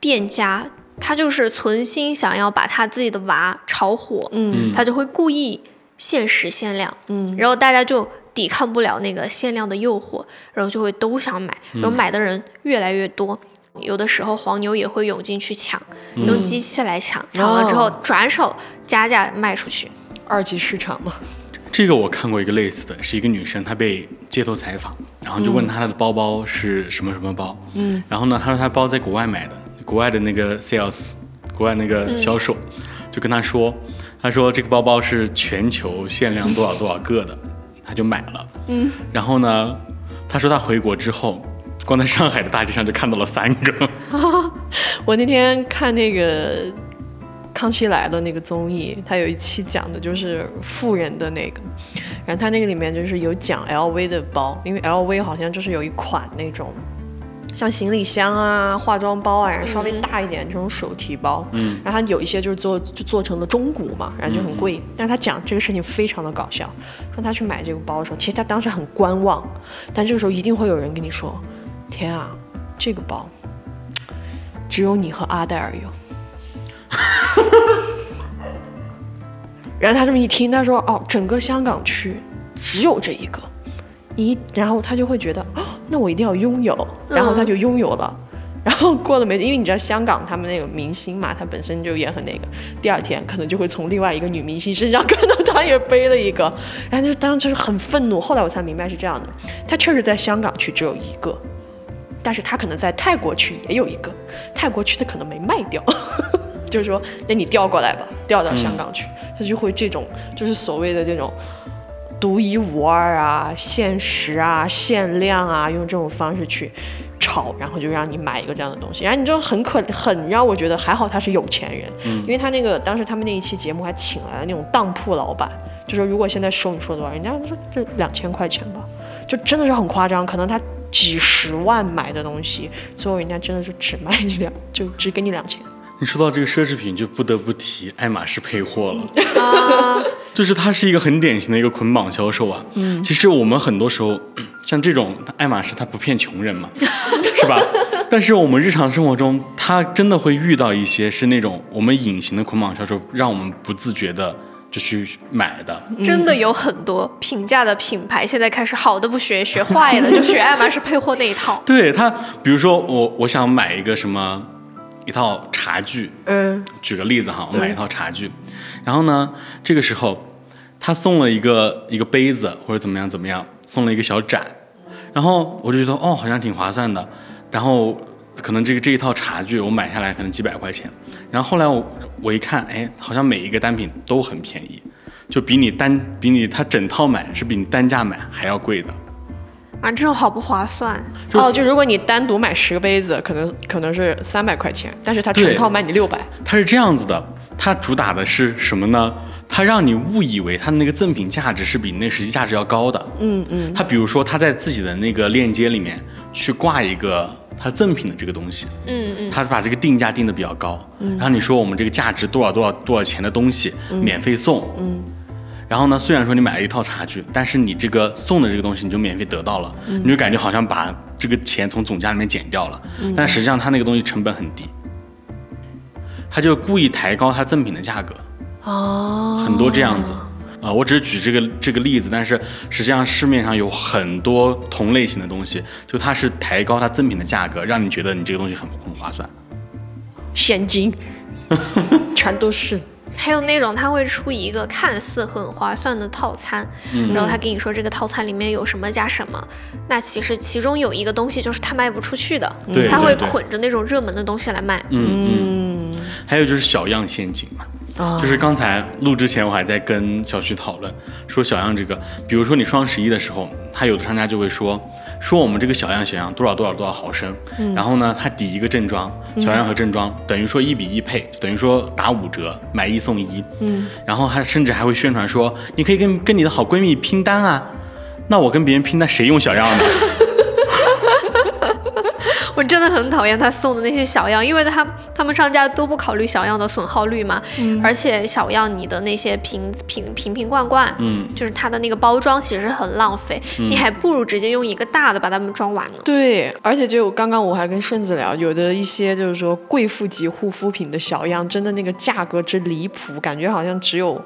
店家，他就是存心想要把他自己的娃炒火，嗯他就会故意限时限量，嗯然后大家就抵抗不了那个限量的诱惑，然后就会都想买，然后买的人越来越多。有的时候黄牛也会涌进去抢，用机器来抢，抢了之后哦。转手加价卖出去。二级市场嘛，这个我看过一个类似的，是一个女生，她被街头采访，然后就问她的包包是什么什么包，嗯，然后呢，她说她包在国外买的，国外的那个 sales，国外那个销售，就跟她说，她说这个包包是全球限量多少多少个的，她就买了，嗯，然后呢，她说她回国之后，光在上海的大街上就看到了三个，我那天看那个《康熙来了》那个综艺，他有一期讲的就是富人的那个，然后他那个里面就是有讲 LV 的包，因为 LV 好像就是有一款那种像行李箱啊、化妆包啊，然后稍微大一点这种手提包，嗯，然后它有一些就是做就做成了中古嘛，然后就很贵。但是他讲这个事情非常的搞笑，说他去买这个包的时候，其实他当时很观望，但这个时候一定会有人跟你说：“天啊，这个包只有你和阿黛尔有。”然后他这么一听，他说：“哦，整个香港区只有这一个。”你，然后他就会觉得，哦，那我一定要拥有，然后他就拥有了。然后过了没，因为你知道香港他们那个明星嘛，他本身就也很那个，第二天可能就会从另外一个女明星身上看到他也背了一个，然后就当时就是很愤怒。后来我才明白是这样的，他确实在香港区只有一个，但是他可能在泰国区也有一个，泰国区的可能没卖掉，就是说，那你调过来吧，调到香港去，他就会这种就是所谓的这种。独一无二啊，限时啊，限量啊，用这种方式去炒，然后就让你买一个这样的东西，然后你就很可很让我觉得还好他是有钱人，因为他那个当时他们那一期节目还请来了那种当铺老板，就说如果现在收你说多少，人家说这两千块钱吧，就真的是很夸张，可能他几十万买的东西，最后人家真的是只卖你两，就只给你两千。你说到这个奢侈品，就不得不提爱马仕配货了。啊，就是它是一个很典型的一个捆绑销售啊。嗯，其实我们很多时候，像这种爱马仕，它不骗穷人嘛，是吧？但是我们日常生活中，它真的会遇到一些是那种我们隐形的捆绑销售，让我们不自觉的就去买的。真的有很多平价的品牌，现在开始好的不学，学坏的就 学爱马仕配货那一套。对他，比如说我我想买一个什么一套茶具，嗯。举个例子哈，我买一套茶具，然后呢，这个时候他送了一个一个杯子或者怎么样怎么样，送了一个小盏，然后我就觉得哦，好像挺划算的，然后可能这个这一套茶具我买下来可能几百块钱，然后后来我我一看，哎，好像每一个单品都很便宜，就比你单比你它整套买是比你单价买还要贵的。啊，这种好不划算。就哦，就如果你单独买十个杯子，可能可能是三百块钱，但是它成套卖你六百。它是这样子的，它主打的是什么呢？它让你误以为它的那个赠品价值是比你那实际价值要高的。嗯嗯，它比如说它在自己的那个链接里面去挂一个它赠品的这个东西，嗯嗯，它把这个定价定的比较高，然后你说我们这个价值多少多少多少钱的东西免费送，嗯，然后呢，虽然说你买了一套茶具，但是你这个送的这个东西你就免费得到了，你就感觉好像把这个钱从总价里面减掉了，但实际上它那个东西成本很低，他就故意抬高它赠品的价格，哦，很多这样子。啊、我只是举这个这个例子，但是实际上市面上有很多同类型的东西，就它是抬高它赠品的价格，让你觉得你这个东西很很划算。现金，全都是。还有那种他会出一个看似很划算的套餐，然后他跟你说这个套餐里面有什么加什么，那其实其中有一个东西就是他卖不出去的，对他会捆着那种热门的东西来卖。嗯嗯。还有就是小样陷阱嘛，啊就是刚才录之前我还在跟小徐讨论，说小样这个，比如说你双十一的时候，他有的商家就会说，说我们这个小样小样多少多少多少毫升，然后呢，它抵一个正装，小样和正装等于说一比一配，等于说打五折，买一送一，嗯，然后还甚至还会宣传说，你可以跟跟你的好闺蜜拼单啊，那我跟别人拼单，谁用小样呢？我真的很讨厌他送的那些小样，因为他他们商家都不考虑小样的损耗率嘛，而且小样你的那些瓶瓶瓶瓶罐罐，嗯，就是它的那个包装其实很浪费，你还不如直接用一个大的把它们装完呢。对，而且就刚刚我还跟顺子聊，有的一些就是说贵妇级护肤品的小样，真的那个价格之离谱，感觉好像只有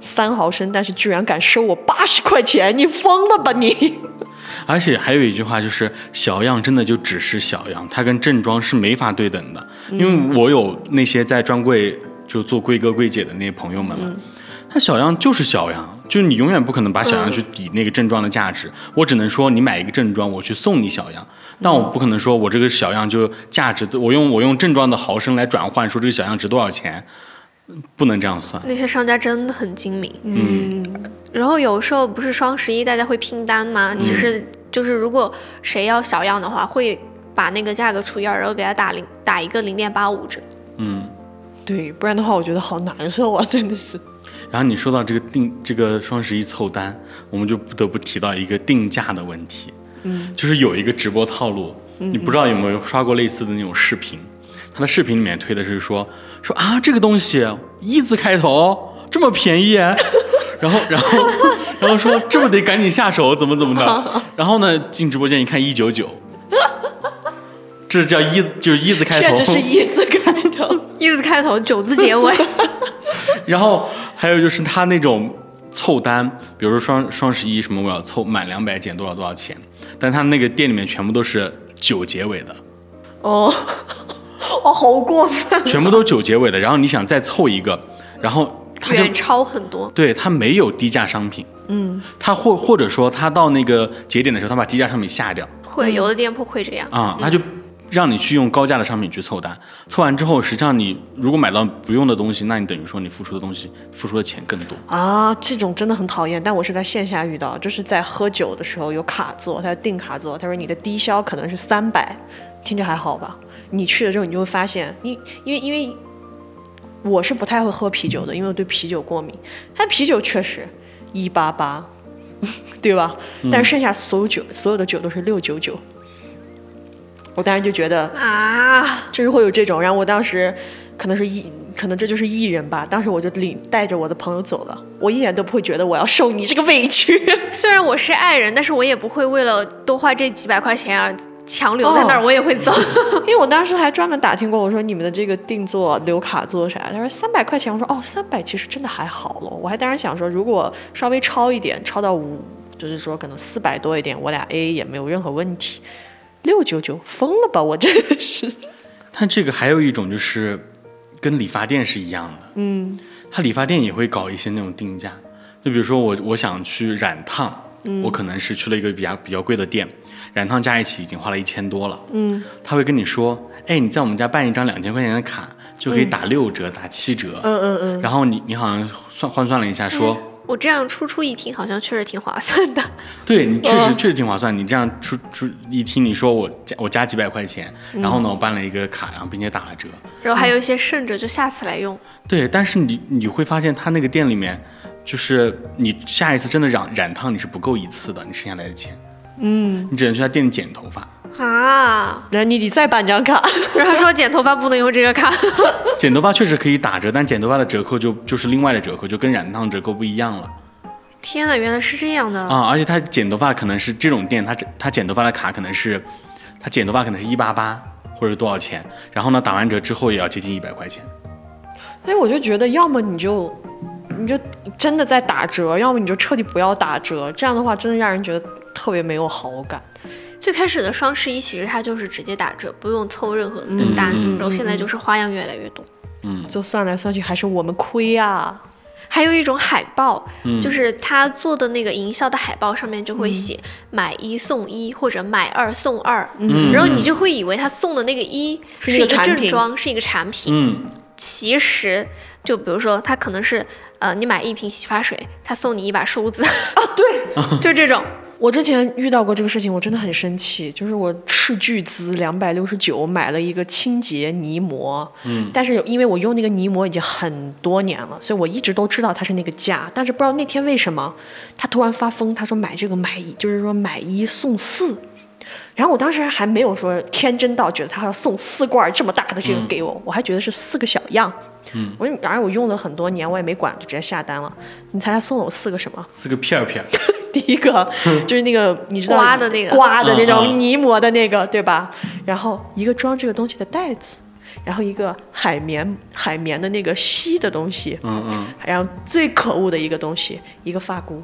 三毫升，但是居然敢收我八十块钱，你疯了吧你？而且还有一句话就是，小样真的就只是小样，它跟正装是没法对等的。因为我有那些在专柜就做柜哥柜姐的那些朋友们了，它小样就是小样，就是你永远不可能把小样去抵那个正装的价值。我只能说你买一个正装，我去送你小样，但我不可能说我这个小样就价值，我用我用正装的毫升来转换，说这个小样值多少钱，不能这样算。那些商家真的很精明。嗯，然后有时候不是双十一大家会拼单吗？其实就是如果谁要小样的话，会把那个价格除以二，然后给他打零打一个零点八五折。嗯。对，不然的话我觉得好难受啊，真的是。然后你说到这个定这个双十一凑单，我们就不得不提到一个定价的问题。嗯，就是有一个直播套路，你不知道有没有刷过类似的那种视频？他的视频里面推的是说说啊，这个东西一字开头这么便宜，然后然后然后说这么得赶紧下手，怎么怎么的。然后呢，进直播间一看一九九，这叫一就是一字开头，确实是一字开头。一字开头，九字结尾。然后还有就是他那种凑单，比如说双双十一什么，我要凑满两百减多少多少钱，但他那个店里面全部都是九结尾的，哦，哦，好过分。全部都是九结尾的。然后你想再凑一个，然后他就远超很多。对他没有低价商品，嗯，他或或者说他到那个节点的时候，他把低价商品下掉会有的店铺会这样。啊，那就让你去用高价的商品去凑单，凑完之后，实际上你如果买到不用的东西，那你等于说你付出的东西付出的钱更多。啊，这种真的很讨厌，但我是在线下遇到，就是在喝酒的时候有卡座，他要订卡座，他说你的低消可能是三百，听着还好吧？你去了之后，你就会发现，因因为因为我是不太会喝啤酒的，因为我对啤酒过敏，它啤酒确实一八八，对吧？但是剩下所有酒所有的酒都是六九九，我当时就觉得啊，就是会有这种，然后我当时可能是艺，可能这就是艺人吧。当时我就领带着我的朋友走了，我一点都不会觉得我要受你这个委屈。虽然我是爱人，但是我也不会为了多花这几百块钱而强留在那儿，哦我也会走。因为我当时还专门打听过，我说你们的这个定做留卡做啥？他说三百块钱，我说哦，三百其实真的还好了。我还当时想说，如果稍微超一点，超到五，就是说可能四百多一点，我俩 A 也没有任何问题。六九九，疯了吧？我真的是。但这个还有一种就是跟理发店是一样的，嗯他理发店也会搞一些那种定价，就比如说我我想去染烫，我可能是去了一个比较比较贵的店，染烫加一起已经花了一千多了，嗯他会跟你说，哎，你在我们家办一张两千块钱的卡，就可以打六折、打七折，嗯嗯嗯，然后你你好像算换算了一下说，我这样出出一听，好像确实挺划算的。对你确实、嗯确实挺划算。你这样出出一听，你说我加我加几百块钱，嗯然后呢我办了一个卡，然后并且打了折。然后还有一些剩着，就下次来用。对，但是你你会发现他那个店里面，就是你下一次真的染染烫你是不够一次的，你剩下来的钱，嗯，你只能去他店里剪头发。啊，那你得再办张卡。然后他说剪头发不能用这个卡，剪头发确实可以打折，但剪头发的折扣就就是另外的折扣，就跟染烫折扣不一样了天呐，原来是这样的。啊！而且他剪头发可能是这种店，他他剪头发的卡可能是，他剪头发可能是一八八或者多少钱，然后呢打完折之后也要接近一百块钱。所以我就觉得，要么你就你就真的在打折，要么你就彻底不要打折。这样的话，真的让人觉得特别没有好感。最开始的双十一其实它就是直接打折，不用凑任何的单，嗯然后现在就是花样越来越多。嗯。就算来算去，还是我们亏啊。还有一种海报，就是他做的那个营销的海报上面就会写买一送一或者买二送二，嗯。然后你就会以为他送的那个一是是一个正装，是一个产品，嗯，其实就比如说他可能是呃你买一瓶洗发水，他送你一把梳子。啊，对，就这种。我之前遇到过这个事情，我真的很生气。就是我斥巨资两百六十九买了一个清洁泥膜，嗯，但是因为我用那个泥膜已经很多年了，所以我一直都知道它是那个价，但是不知道那天为什么他突然发疯，他说买这个买一，就是说买一送四。然后我当时还没有说天真到觉得他要送四罐这么大的这个给我，我还觉得是四个小样。嗯，我然后我用了很多年，我也没管，就直接下单了。你猜他送了我四个什么？四个片儿片儿。第一个就是那个你知道刮的那个刮的那嗯种嗯泥膜的那个，对吧？然后一个装这个东西的袋子，然后一个海绵海绵的那个吸的东西，嗯嗯，然后最可恶的一个东西，一个发箍。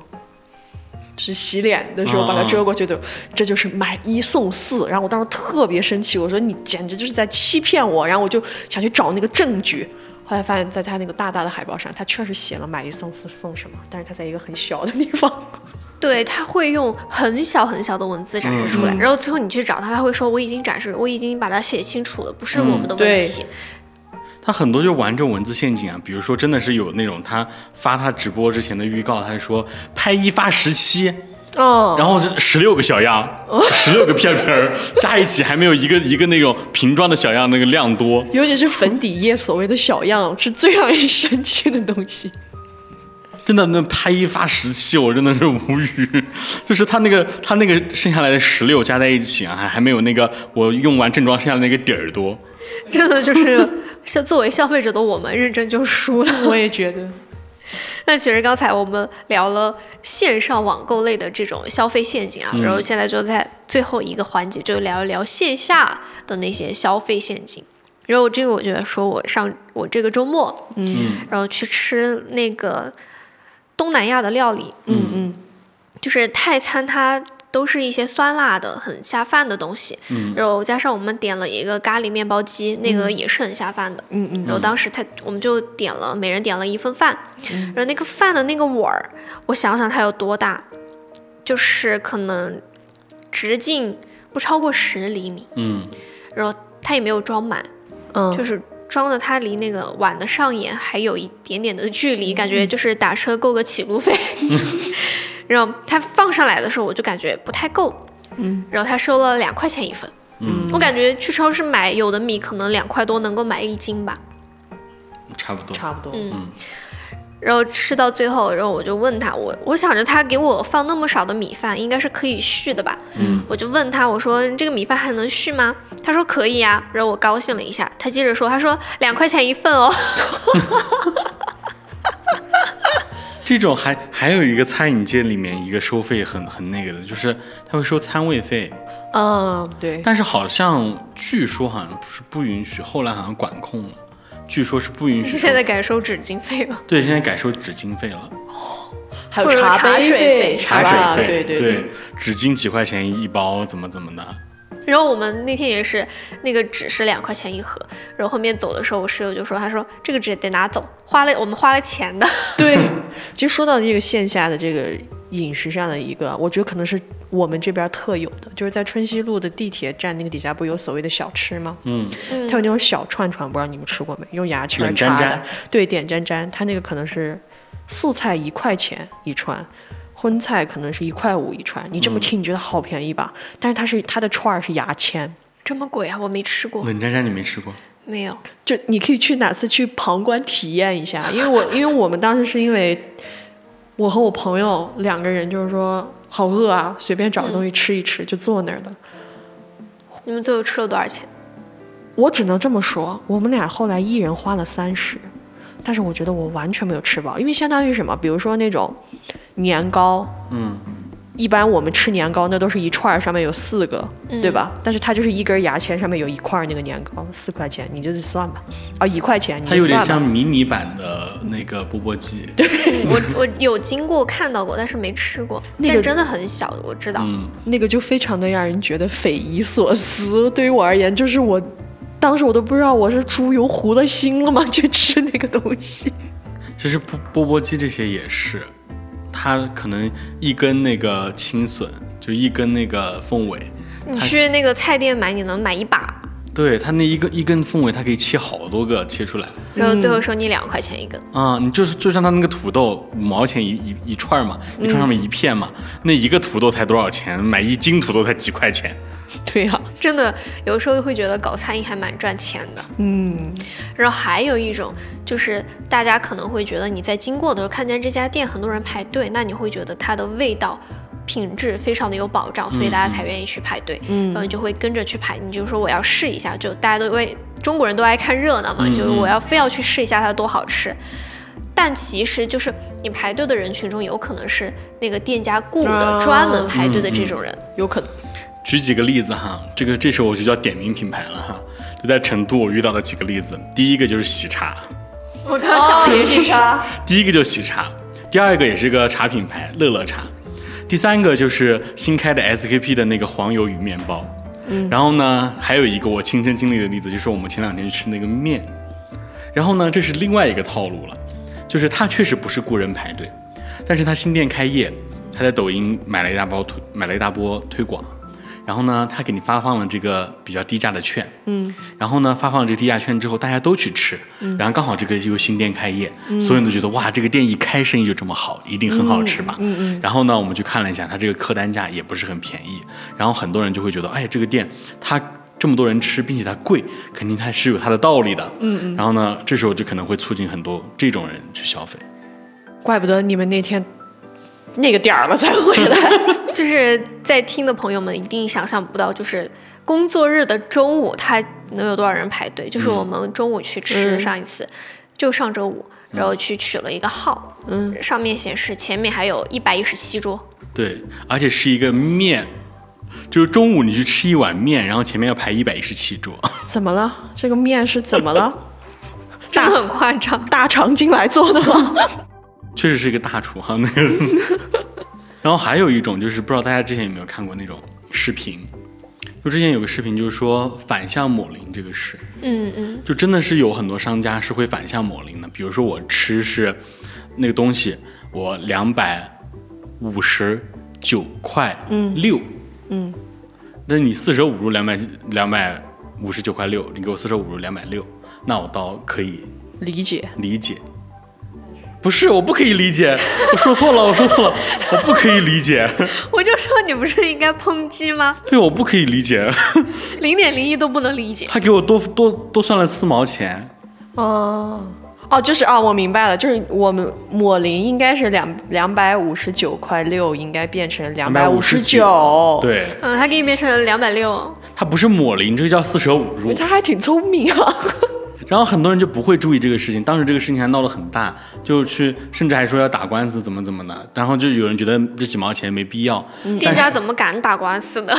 就是洗脸的时候把它遮过去的，这就是买一送四。然后我当时特别生气，我说你简直就是在欺骗我。然后我就想去找那个证据，后来发现在他那个大大的海报上，他确实写了买一送四送什么，但是他在一个很小的地方。对，他会用很小很小的文字展示出来，然后最后你去找他，他会说我已经展示，我已经把它写清楚了，不是我们的问对题。他很多就玩这种文字陷阱啊，比如说真的是有那种他发他直播之前的预告，他说拍一发十七，哦，然后是十六个小样，十六个片片儿加一起还没有一个一个那种瓶装的小样那个量多。尤其是粉底液所谓的小样，是最让人生气的东西。真的，那拍一发十七，我真的是无语。就是他那个 他那个剩下来的十六加在一起啊，还还没有那个我用完正装剩下的那个底儿多。真的就是像作为消费者的我们，认真就输了。我也觉得，那其实刚才我们聊了线上网购类的这种消费陷阱啊，然后现在就在最后一个环节，就聊一聊线下的那些消费陷阱。然后这个我觉得说，我上我这个周末，嗯然后去吃那个东南亚的料理，嗯。嗯，就是泰餐，它都是一些酸辣的、很下饭的东西。嗯。然后加上我们点了一个咖喱面包机，那个也是很下饭的。嗯嗯。然后当时他我们就点了，每人点了一份饭。然后那个饭的那个碗儿，我想想它有多大，就是可能直径不超过十厘米，嗯，然后它也没有装满，嗯，就是装的它离那个碗的上沿还有一点点的距离，感觉就是打车够个起路费。然后它放上来的时候，我就感觉不太够，嗯，然后他收了两块钱一份，嗯，我感觉去超市买有的米可能两块多能够买一斤吧。差不多。差不多。嗯然后吃到最后，然后我就问他，我我想着他给我放那么少的米饭，应该是可以续的吧？嗯，我就问他，我说这个米饭还能续吗？他说可以呀、然后我高兴了一下，他接着说，他说两块钱一份哦。这种还还有一个餐饮界里面一个收费很很那个的，就是他会收餐位费，嗯，对，但是好像据说好像不是不允许，后来好像管控了，据说是不允许。现在改收纸巾费了。对，现在改收纸巾费了，哦还有茶杯水费茶水费，对对对，纸巾几块钱一包，怎么怎么的。然后我们那天也是，那个纸是两块钱一盒，然后后面走的时候，我室友就说，他说这个纸得拿走，花了我们花了钱的。对，其实说到这个线下的这个饮食上的一个，我觉得可能是我们这边特有的，就是在春熙路的地铁站那个底下不有所谓的小吃吗？嗯，它有那种小串串，不知道你们吃过没？用牙签儿插的沾，对，点沾沾，它那个可能是素菜一块钱一串，荤菜可能是一块五一串。你这么听，你觉得好便宜吧？但是它是它的串儿是牙签，这么贵啊？我没吃过，冷沾沾你没吃过？没有。就你可以去哪次去旁观体验一下，因为我因为我们当时是因为我和我朋友两个人，就是说好饿啊，随便找个东西吃一吃，就坐那儿的。你们最后吃了多少钱？我只能这么说，我们俩后来一人花了三十，但是我觉得我完全没有吃饱，因为相当于什么？比如说那种年糕，嗯，一般我们吃年糕那都是一串儿上面有四个，对吧？但是它就是一根牙签上面有一块儿那个年糕，四块钱，你就算吧。啊，一块钱，你它有点。像迷你版的那个钵钵鸡。对我 我有经过看到过，但是没吃过。那个但真的很小，我知道。嗯，那个就非常的让人觉得匪夷所思。对于我而言，就是我当时我都不知道我是猪油糊了心了吗？去吃那个东西。其实钵钵钵鸡这些也是，它可能一根那个青笋，就一根那个凤尾，你去那个菜店买，你能买一把，对它那一根一根凤尾，它可以切好多个切出来。然后最后收你两块钱一根。啊、你就是就像它那个土豆五毛钱一一一串嘛，一串上面一片嘛，那一个土豆才多少钱？买一斤土豆才几块钱。对呀、真的，有时候会觉得搞餐饮还蛮赚钱的。嗯，然后还有一种就是，大家可能会觉得你在经过的时候看见这家店很多人排队，那你会觉得它的味道、品质非常的有保障，所以大家才愿意去排队。嗯然后你就会跟着去排，你就说我要试一下，就大家都为中国人都爱看热闹嘛，嗯就是我要非要去试一下它多好吃。但其实就是你排队的人群中，有可能是那个店家雇的啊专门排队的这种人。有可能。举几个例子哈，这个这时候我就叫点名品牌了哈。就在成都，我遇到的几个例子，第一个就是喜茶，我刚想了一喜茶，第一个就是喜茶，第二个也是个茶品牌乐乐茶，第三个就是新开的 SKP 的那个黄油与面包。嗯，然后呢，还有一个我亲身经历的例子，就是我们前两天去吃那个面。然后呢，这是另外一个套路了，就是他确实不是雇人排队，但是他新店开业，他在抖音买了一大包推买了一大波推广，然后呢，他给你发放了这个比较低价的券，嗯，然后呢，发放了这个低价券之后，大家都去吃，然后刚好这个又新店开业，所有人都觉得哇，这个店一开生意就这么好，一定很好吃吧，嗯嗯，然后呢，我们去看了一下，它这个客单价也不是很便宜，然后很多人就会觉得，哎，这个店它。这么多人吃，并且它贵，肯定它是有它的道理的。嗯嗯。然后呢，这时候就可能会促进很多这种人去消费。怪不得你们那天那个点儿了才回来。就是在听的朋友们一定想象不到，就是工作日的中午，他能有多少人排队？就是我们中午去吃，嗯上一次、就上周五，然后去取了一个号，嗯，上面显示前面还有一百一十七桌，对，而且是一个面，就是中午你去吃一碗面，然后前面要排一百一十七桌。怎么了？这个面是怎么了？真的很夸张。大肠进来做的吗？确实是一个大厨哈，那个。然后还有一种就是不知道大家之前有没有看过那种视频，就之前有个视频就是说反向抹零这个事，嗯嗯，就真的是有很多商家是会反向抹零的。比如说我吃是那个东西，我两百五十九块六，嗯，那你四舍五入两百两百五十九块六，你给我四舍五入两百六，那我倒可以理解。理解。不是，我不可以理解，我说错了，我说错了，我不可以理解，我就说你不是应该抨击吗？对，我不可以理解，零点零一都不能理解。他给我多多多算了四毛钱，哦哦，就是啊，我明白了，就是我们抹零应该是两两百五十九块六，应该变成两百五十九。，对，嗯，他给你变成两百六，他不是抹零，这个叫四舍五入。他还挺聪明啊。然后很多人就不会注意这个事情，当时这个事情还闹得很大，就去甚至还说要打官司怎么怎么的，然后就有人觉得这几毛钱没必要，店家怎么敢打官司呢？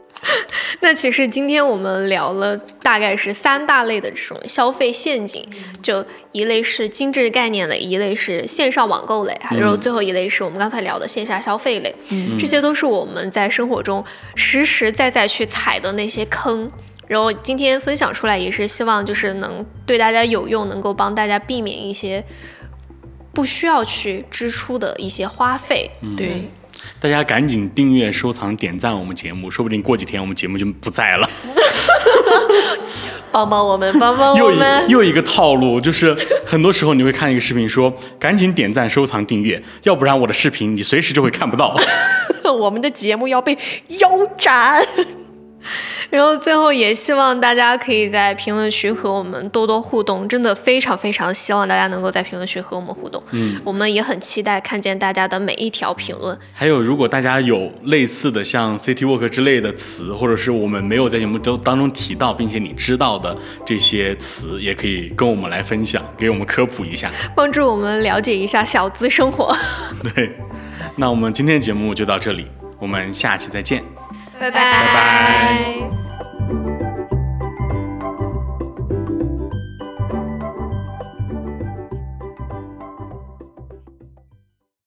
那其实今天我们聊了大概是三大类的这种消费陷阱，就一类是精致概念类，一类是线上网购类，还有最后一类是我们刚才聊的线下消费类。这些都是我们在生活中实实在在去踩的那些坑。然后今天分享出来，也是希望就是能对大家有用，能够帮大家避免一些不需要去支出的一些花费。对，大家赶紧订阅、收藏、点赞我们节目，说不定过几天我们节目就不在了。帮帮我们，帮帮我们又一。又一个套路，就是很多时候你会看一个视频说，赶紧点赞、收藏、订阅，要不然我的视频你随时就会看不到。我们的节目要被腰斩。然后最后也希望大家可以在评论区和我们多多互动，真的非常非常希望大家能够在评论区和我们互动。嗯，我们也很期待看见大家的每一条评论。还有，如果大家有类似的像 City Walk 之类的词，或者是我们没有在节目中当中提到，并且你知道的这些词，也可以跟我们来分享，给我们科普一下，帮助我们了解一下小资生活。对，那我们今天的节目就到这里，我们下期再见。拜拜。